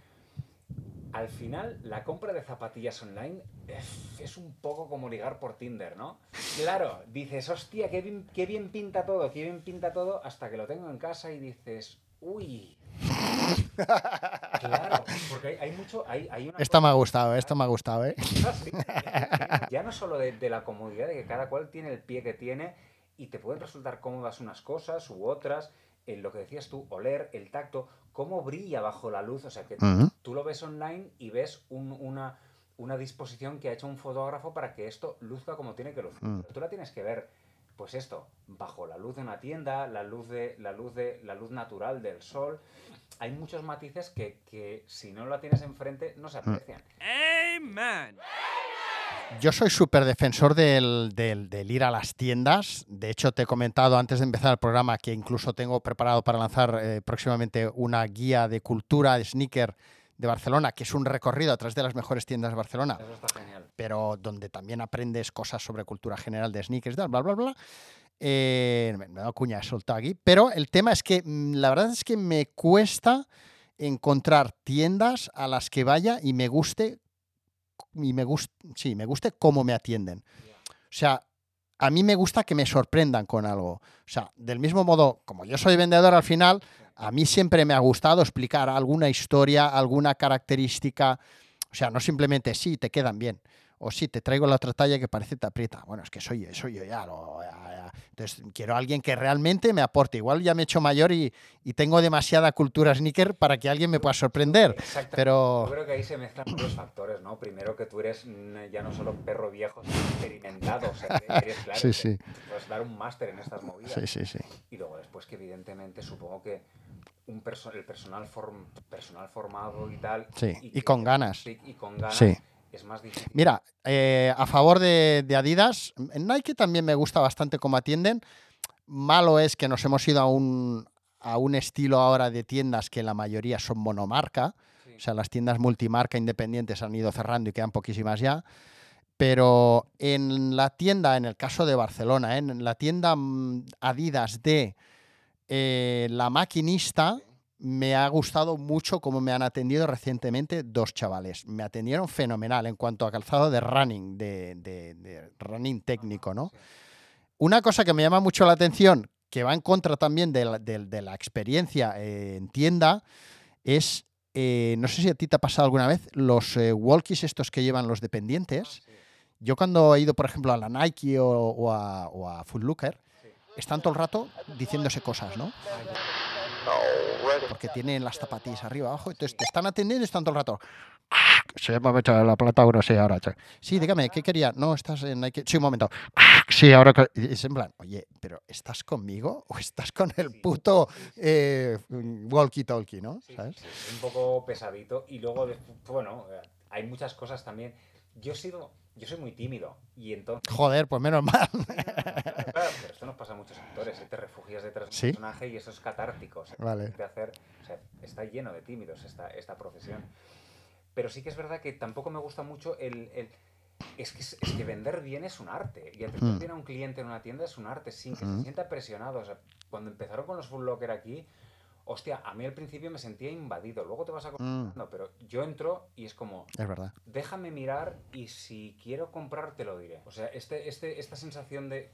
al final la compra de zapatillas online es, es un poco como ligar por Tinder, ¿no? Claro, dices, hostia, qué bien, qué bien pinta todo, qué bien pinta todo, hasta que lo tengo en casa y dices, uy. Claro, porque hay, hay mucho, hay, hay una Esto me ha gustado, esto me ha gustado, ¿eh? Ah, sí. Ya no solo de, de la comodidad, de que cada cual tiene el pie que tiene y te pueden resultar cómodas unas cosas u otras, en lo que decías tú, oler, el tacto, cómo brilla bajo la luz, o sea que tú lo ves online y ves un- una, una disposición que ha hecho un fotógrafo para que esto luzca como tiene que lucir. Mm. Tú la tienes que ver, pues esto, bajo la luz de una tienda, la luz de la luz de la luz natural del sol. Hay muchos matices que, que si no la tienes enfrente no se aprecian. Amen. Yo soy súper defensor del, del- del ir a las tiendas. De hecho, te he comentado antes de empezar el programa que incluso tengo preparado para lanzar eh, próximamente una guía de cultura de sneaker de Barcelona, que es un recorrido a través de las mejores tiendas de Barcelona, Eso está genial. pero donde también aprendes cosas sobre cultura general de sneakers, bla, bla, bla. Eh, me me he dado cuña, he soltado aquí. Pero el tema es que mm, la verdad es que me cuesta encontrar tiendas a las que vaya y me guste y me guste, sí, me guste cómo me atienden. O sea, a mí me gusta que me sorprendan con algo. O sea, del mismo modo, como yo soy vendedor al final, a mí siempre me ha gustado explicar alguna historia, alguna característica. O sea, no simplemente sí, te quedan bien. O sí, te traigo la otra talla que parece te aprieta. Bueno, es que soy, soy yo ya, lo- ya- ya. Entonces, quiero a alguien que realmente me aporte. Igual ya me he hecho mayor y, y tengo demasiada cultura sneaker para que alguien me pueda sorprender. Exacto. Pero- Yo creo que ahí se mezclan los factores, ¿no? Primero que tú eres ya no solo perro viejo, sino experimentado. O sea, que eres claro. Sí, que sí. Puedes dar un máster en estas movidas. Sí, sí, sí. Y luego después que evidentemente supongo que un perso- el personal, form- personal formado y tal. Sí, y con ganas. sí, Y con ganas. Sí. Es más difícil. Mira, eh, a favor de, de Adidas, en Nike también me gusta bastante cómo atienden. Malo es que nos hemos ido a un, a un estilo ahora de tiendas que la mayoría son monomarca. Sí. O sea, las tiendas multimarca independientes han ido cerrando y quedan poquísimas ya. Pero en la tienda, en el caso de Barcelona, ¿eh? en la tienda mm, Adidas de eh, la maquinista, me ha gustado mucho cómo me han atendido recientemente dos chavales. Me atendieron fenomenal en cuanto a calzado de running, de, de- de running técnico, ¿no? Una cosa que me llama mucho la atención, que va en contra también de la, de- de la experiencia eh, en tienda, es, eh, no sé si a ti te ha pasado alguna vez, los eh, walkies estos que llevan los dependientes. Sí, Yo cuando he ido, por ejemplo, a la Nike o, o a, o a Foot están todo el rato diciéndose cosas, ¿no? Porque tienen las zapatillas arriba, abajo, entonces te están atendiendo y están todo el rato. Sí, me ha echado la plata uno, sí, ahora. sí. Dígame, ¿qué quería? No, estás en Nike. Sí, un momento. Sí, ahora. que-". Y Es en plan, oye, pero ¿estás conmigo o estás con el puto eh, walkie-talkie, ¿no? Sí, ¿Sabes? sí, sí, un poco pesadito. Y luego, de- bueno, hay muchas cosas también. Yo he sido, yo soy muy tímido y entonces, Joder, pues menos mal. claro, pero esto nos pasa a muchos actores. ¿eh? Te refugias detrás de un Sí. personaje y eso es catártico. o sea, Vale. de hacer, o sea, está lleno de tímidos esta, esta profesión. Pero sí que es verdad que tampoco me gusta mucho el... el- es, que, es es que vender bien es un arte. Y atender Mm. bien a un cliente en una tienda es un arte, sin que Mm. se sienta presionado. O sea, cuando empezaron con los Full Locker aquí, hostia, a mí al principio me sentía invadido. Luego te vas a... Mm, No, pero yo entro y es como, es verdad. déjame mirar y si quiero comprar te lo diré. O sea, este, este, esta sensación de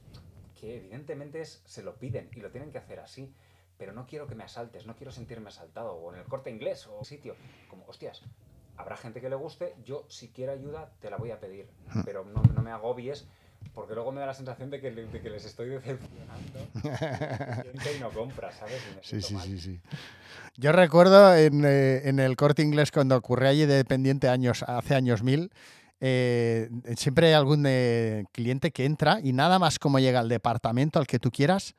que evidentemente es, se lo piden y lo tienen que hacer así, pero no quiero que me asaltes, no quiero sentirme asaltado, o en el corte inglés o sitio. Como, hostias, habrá gente que le guste, yo si quiero ayuda te la voy a pedir, Hmm. pero no, no me agobies. Porque luego me da la sensación de que, de que les estoy decepcionando. Y no compra, ¿sabes? Sí, sí, mal. sí, sí. Yo recuerdo en, eh, en el corte inglés cuando ocurrió allí de dependiente años, hace años mil, eh, siempre hay algún eh, cliente que entra y nada más como llega al departamento al que tú quieras.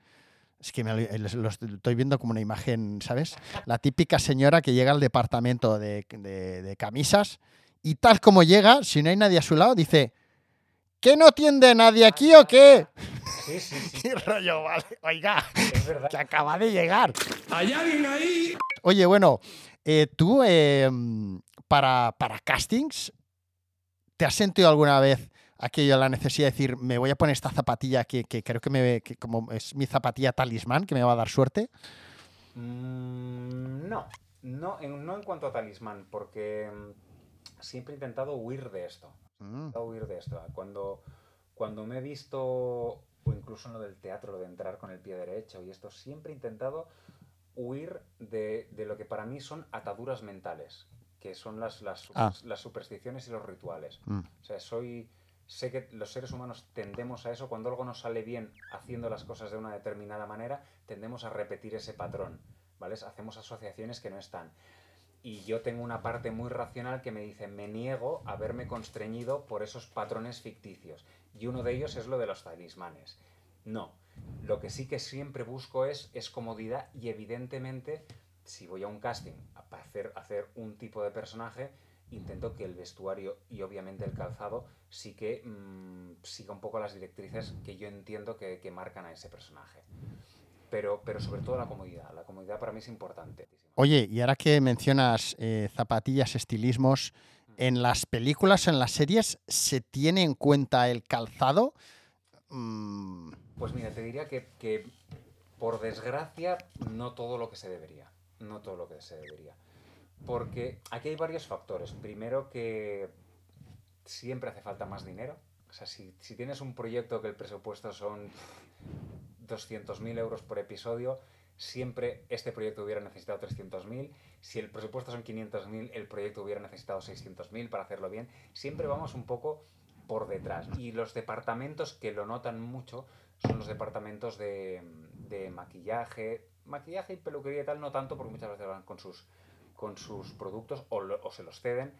Es que me lo, lo estoy viendo como una imagen, ¿sabes? La típica señora que llega al departamento de, de- de camisas y tal como llega, si no hay nadie a su lado, dice, ¿qué no tiende nadie aquí o qué? Sí, sí, sí. Y rollo, vale, oiga, Es verdad. que acaba de llegar. ¿Hay alguien ahí? Oye, bueno, eh, tú eh, para, para castings, ¿te has sentido alguna vez aquello, la necesidad de decir, me voy a poner esta zapatilla que, que creo que, me, que como es mi zapatilla talismán, que me va a dar suerte? Mm, no, no en, no en cuanto a talismán, porque mm, siempre he intentado huir de esto. Mm, intentado huir de esto. Cuando, cuando me he visto, o incluso en lo del teatro, lo de entrar con el pie derecho y esto, siempre he intentado huir de, de lo que para mí son ataduras mentales, que son las, las, Ah. las supersticiones y los rituales. mm, O sea, soy. Sé que los seres humanos tendemos a eso. Cuando algo nos sale bien haciendo las cosas de una determinada manera, tendemos a repetir ese patrón. ¿Vale? Hacemos asociaciones que no están. Y yo tengo una parte muy racional que me dice, me niego a verme constreñido por esos patrones ficticios. Y uno de ellos es lo de los talismanes. No. Lo que sí que siempre busco es, es comodidad y evidentemente, si voy a un casting a hacer, hacer un tipo de personaje, intento que el vestuario y obviamente el calzado sí que mm, siga un poco las directrices que yo entiendo que, que marcan a ese personaje. Pero, pero sobre todo la comodidad. La comodidad para mí es importante. Oye, y ahora que mencionas eh, zapatillas, estilismos, ¿en las películas, en las series, se tiene en cuenta el calzado? Mm, Pues mira, te diría que, que, por desgracia no todo lo que se debería. No todo lo que se debería. Porque aquí hay varios factores. Primero que siempre hace falta más dinero. O sea, si, si tienes un proyecto que el presupuesto son 200.000 euros por episodio, siempre este proyecto hubiera necesitado 300.000. Si el presupuesto son 500.000, el proyecto hubiera necesitado 600.000 para hacerlo bien. Siempre vamos un poco por detrás. Y los departamentos que lo notan mucho son los departamentos de, maquillaje, maquillaje y peluquería y tal, no tanto porque muchas veces van con sus, con sus productos o, se los ceden,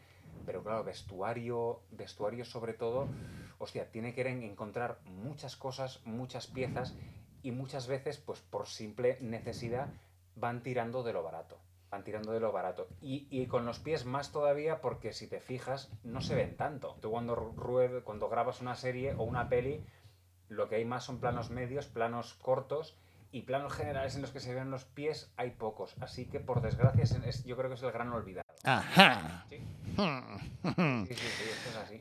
pero claro, vestuario, vestuario sobre todo, hostia, tiene que en- encontrar muchas cosas, muchas piezas y muchas veces, pues por simple necesidad, van tirando de lo barato. Van tirando de lo barato. Y, y con los pies más todavía porque si te fijas, no se ven tanto. Tú cuando, cuando grabas una serie o una peli, lo que hay más son planos medios, planos cortos y planos generales en los que se ven los pies hay pocos. Así que, por desgracia, es- es- yo creo que es el gran olvidado. Ajá. Sí, Hmm. sí, sí, sí, esto es así.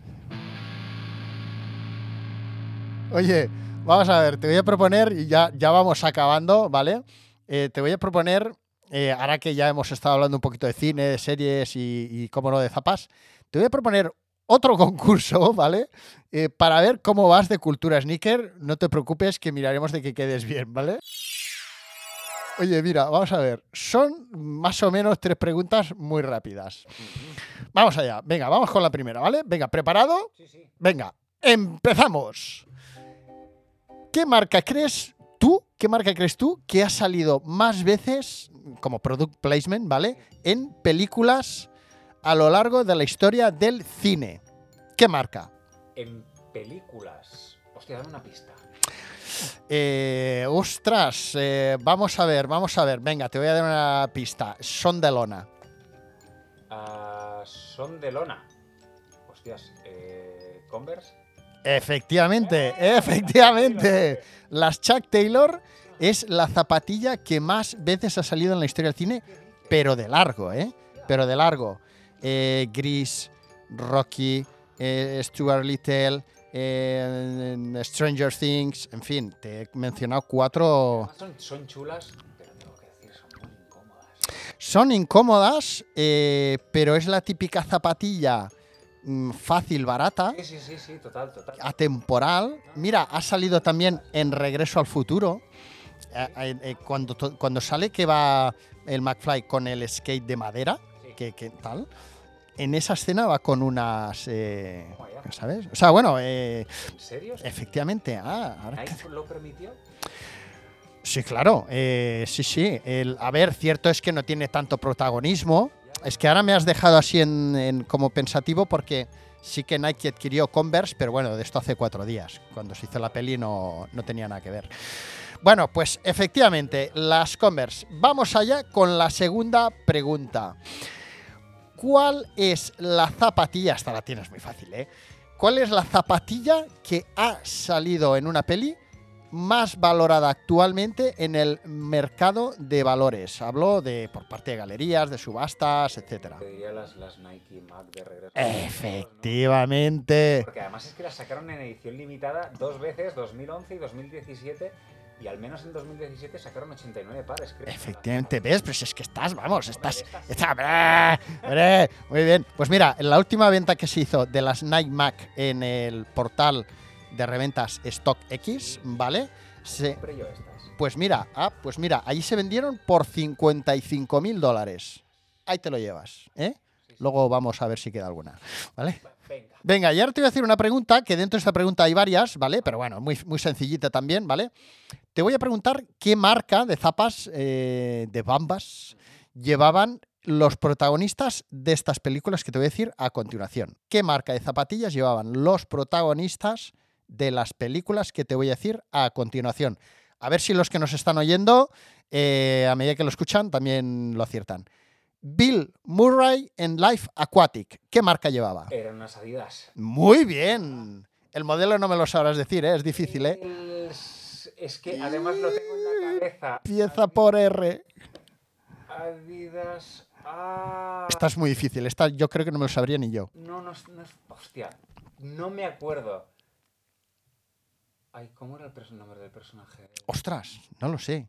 Oye, vamos a ver, te voy a proponer, y ya, ya vamos acabando, ¿vale? Eh, te voy a proponer, eh, ahora que ya hemos estado hablando un poquito de cine, de series y, y cómo no, de zapas, te voy a proponer otro concurso, ¿vale? Eh, para ver cómo vas de cultura sneaker. No te preocupes que miraremos de que quedes bien, ¿vale? Oye, mira, vamos a ver. Son más o menos tres preguntas muy rápidas. Vamos allá. Venga, vamos con la primera, ¿vale? Venga, ¿preparado? Sí, sí. Venga, empezamos. ¿Qué marca crees tú, qué marca crees tú que ha salido más veces como product placement, ¿vale? En películas a lo largo de la historia del cine. ¿Qué marca? En películas. Hostia, dame una pista. Eh, ostras, eh, vamos a ver, vamos a ver. Venga, te voy a dar una pista. Son de lona. Ah, son de lona. Hostias, eh, Converse. Efectivamente, efectivamente. Las Chuck Taylor es la zapatilla que más veces ha salido en la historia del cine, pero de largo, ¿eh? Pero de largo. Eh, Gris, Rocky, eh, Stuart Little, eh, Stranger Things, en fin, te he mencionado cuatro. Son, son chulas, pero tengo que decir, son muy incómodas. Son incómodas, eh, pero es la típica zapatilla fácil, barata. Sí, sí, sí, sí, total, total. atemporal. Mira, ha salido también en Regreso al Futuro. Eh, eh, eh, cuando, cuando sale que va el McFly con el skate de madera, Sí. que, que tal. En esa escena va con unas. eh, ya. ¿Sabes? O sea, bueno, ¿En serio? efectivamente. Ah, ahora que- ¿Nike lo permitió? Sí, claro. sí, sí. El, a ver, cierto es que no tiene tanto protagonismo. Es que ahora me has dejado así en, como pensativo porque sí que Nike adquirió Converse, pero bueno, de esto hace cuatro días. Cuando se hizo la peli no, no tenía nada que ver. Bueno, pues efectivamente, las Converse. Vamos allá con la segunda pregunta. ¿Cuál es la zapatilla? Esta la tienes muy fácil, ¿eh? ¿Cuál es la zapatilla que ha salido en una peli más valorada actualmente en el mercado de valores? Hablo de por parte de galerías, de subastas, etcétera. Te diría las, las Nike Mac de regreso. Efectivamente. Porque además es que las sacaron en edición limitada dos veces, 2011 y 2017. Y al menos en 2017 sacaron 89 pares, creo. Efectivamente, ¿ves? Pero si es que estás, vamos, estás... está- ¡Hombre! ¡Hombre! Muy bien. Pues mira, en la última venta que se hizo de las Nike Mac en el portal de reventas StockX, ¿vale? Se. Pues mira, ah, pues mira, allí se vendieron por 55 mil dólares. Ahí te lo llevas, ¿eh? Luego vamos a ver si queda alguna, ¿vale? Venga. Venga, y ahora te voy a hacer una pregunta, que dentro de esta pregunta hay varias, ¿vale? Pero bueno, muy, muy sencillita también, ¿vale? Te voy a preguntar qué marca de zapas, eh, de bambas, llevaban los protagonistas de estas películas que te voy a decir a continuación. ¿Qué marca de zapatillas llevaban los protagonistas de las películas que te voy a decir a continuación? A ver si los que nos están oyendo, eh, a medida que lo escuchan, también lo aciertan. Bill Murray en Life Aquatic. ¿Qué marca llevaba? Eran unas Adidas. Muy bien. El modelo no me lo sabrás decir, ¿eh? es difícil, ¿eh? Es, es que además lo tengo en la cabeza. Pieza por R. Adidas. Ah. Esta es muy difícil, esta yo creo que no me lo sabría ni yo. No, no, no. Hostia. No me acuerdo. Ay, ¿cómo era el nombre del personaje? Ostras, no lo sé.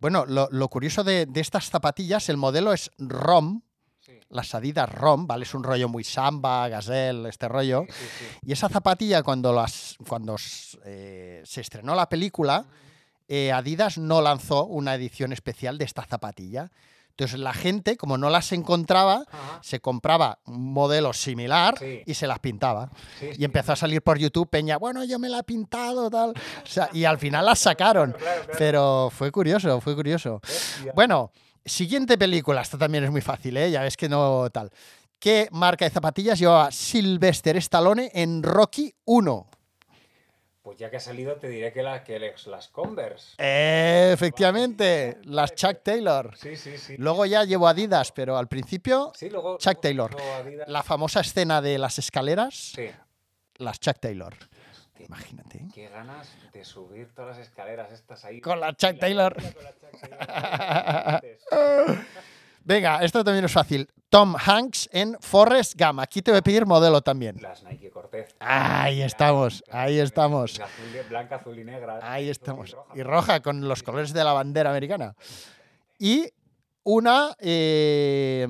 Bueno, lo, lo curioso de, de estas zapatillas, el modelo es ROM, Sí. las Adidas ROM, ¿vale? Es un rollo muy samba, gazelle, este rollo. Sí, sí, sí. Y esa zapatilla, cuando, las, cuando eh, se estrenó la película, eh, Adidas no lanzó una edición especial de esta zapatilla. Entonces la gente, como no las encontraba, Ajá. se compraba un modelo similar Sí. y se las pintaba. Sí, Y empezó a salir por YouTube Peña, bueno, yo me la he pintado, tal. O sea, y al final las sacaron. Claro, claro. Pero fue curioso, fue curioso. Hostia. Bueno, siguiente película, esta también es muy fácil, ¿eh? Ya ves que no tal. ¿Qué marca de zapatillas llevaba Sylvester Stallone en Rocky 1? Pues ya que ha salido, te diré que, la, que les- las Converse. Eh, efectivamente, las Chuck Taylor. Sí, sí, sí. Luego ya llevo Adidas, pero al principio Sí, luego. Chuck Taylor. la famosa escena de las escaleras, Sí. las Chuck Taylor. Imagínate. qué ganas de subir todas las escaleras estas ahí. Con la Y Chuck Taylor. con la Chuck Taylor. Venga, esto también es fácil. Tom Hanks en Forrest Gump. Aquí te voy a pedir modelo también. Las Nike Cortez. Ahí estamos, ahí estamos. Azul, blanca, azul y negra. Ahí estamos. Y roja con los colores de la bandera americana. Y una, eh,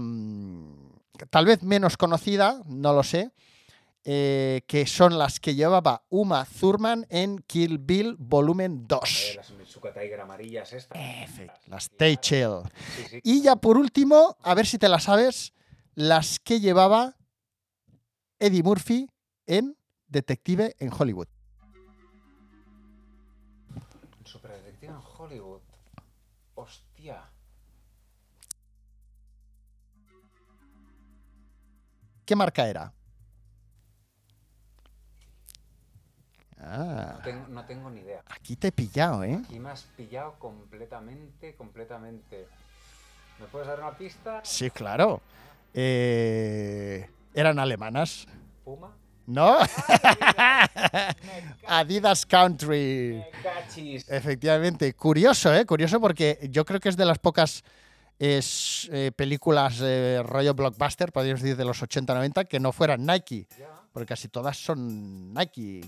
tal vez menos conocida, no lo sé, eh, que son las que llevaba Uma Thurman en Kill Bill Volumen Eh, 2. Mitsuka Tiger amarillas estas. Las Teichel. Sí, sí. Y ya por último, a ver si te las sabes, las que llevaba Eddie Murphy en Detective en Hollywood. Superdetective en Hollywood. Hostia. ¿Qué marca era? No Ah, tengo, no tengo ni idea. aquí te he pillado, ¿eh? Aquí me has pillado completamente, completamente. ¿Me puedes dar una pista? Sí, claro. Eh, eran alemanas. Puma. ¿No? Me Adidas Country. Efectivamente. Curioso, ¿eh? Curioso porque yo creo que es de las pocas es, eh, películas eh, rollo blockbuster, podríamos decir, de los 80-90, que no fueran Nike. Porque casi todas son Nike.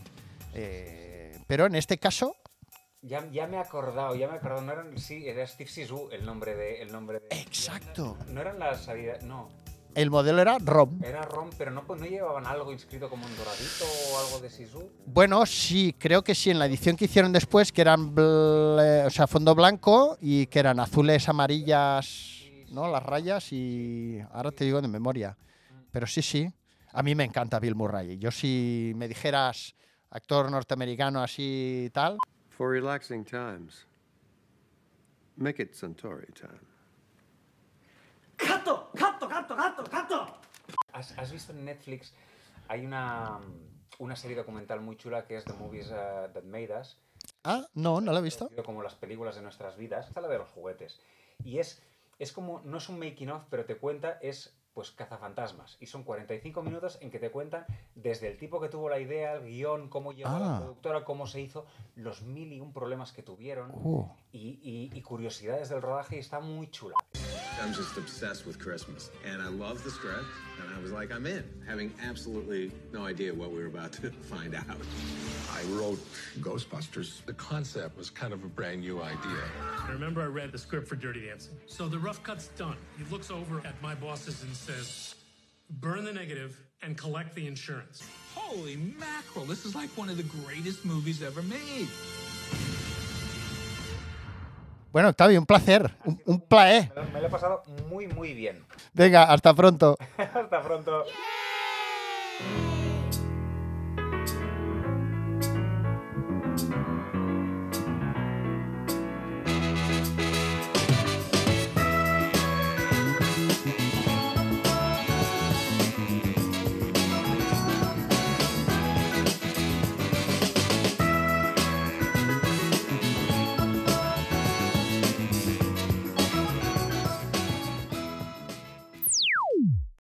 Eh, pero en este caso, Ya, ya me he acordado, ya me he acordado. No eran, sí, era Steve Sisu el nombre de. El nombre de exacto. No eran las Adidas. No, El modelo era ROM. era Rom, pero no, pues no llevaban algo inscrito como en doradito o algo de Sisu. Bueno, sí, creo que sí, en la edición que hicieron después, que eran o sea, fondo blanco y que eran azules, amarillas, ¿no? Las rayas y ahora te digo de memoria. Pero sí, sí, a mí me encanta Bill Murray. Yo si me dijeras actor norteamericano así y tal, For relaxing times, make it Centauri time. ¿Has, has visto en Netflix? Hay una, una serie documental muy chula que es The Movies uh, That Made Us. ah, no, no lo he visto. como las películas de nuestras vidas, está la de los juguetes. Y es, es como, no es un making of, pero te cuenta, es pues cazafantasmas. Y son 45 minutos en que te cuentan desde el tipo que tuvo la idea, el guion, cómo llegó a Ah. la productora, cómo se hizo, los mil y un problemas que tuvieron Uh. y, y- y curiosidades del rodaje y está muy chula. I'm just obsessed with Christmas. And I love the script. And I was like, I'm in, having absolutely no idea what we were about to find out. I wrote Ghostbusters. The concept was kind of a brand new idea. I remember I read the script for Dirty Dancing. So the rough cut's done. He looks over at my bosses and says, burn the negative and collect the insurance. Holy mackerel, this is like one of the greatest movies ever made. Bueno, Octavio, un placer, un, un placer. Me lo- me lo he pasado muy, muy bien. Venga, hasta pronto. Hasta pronto.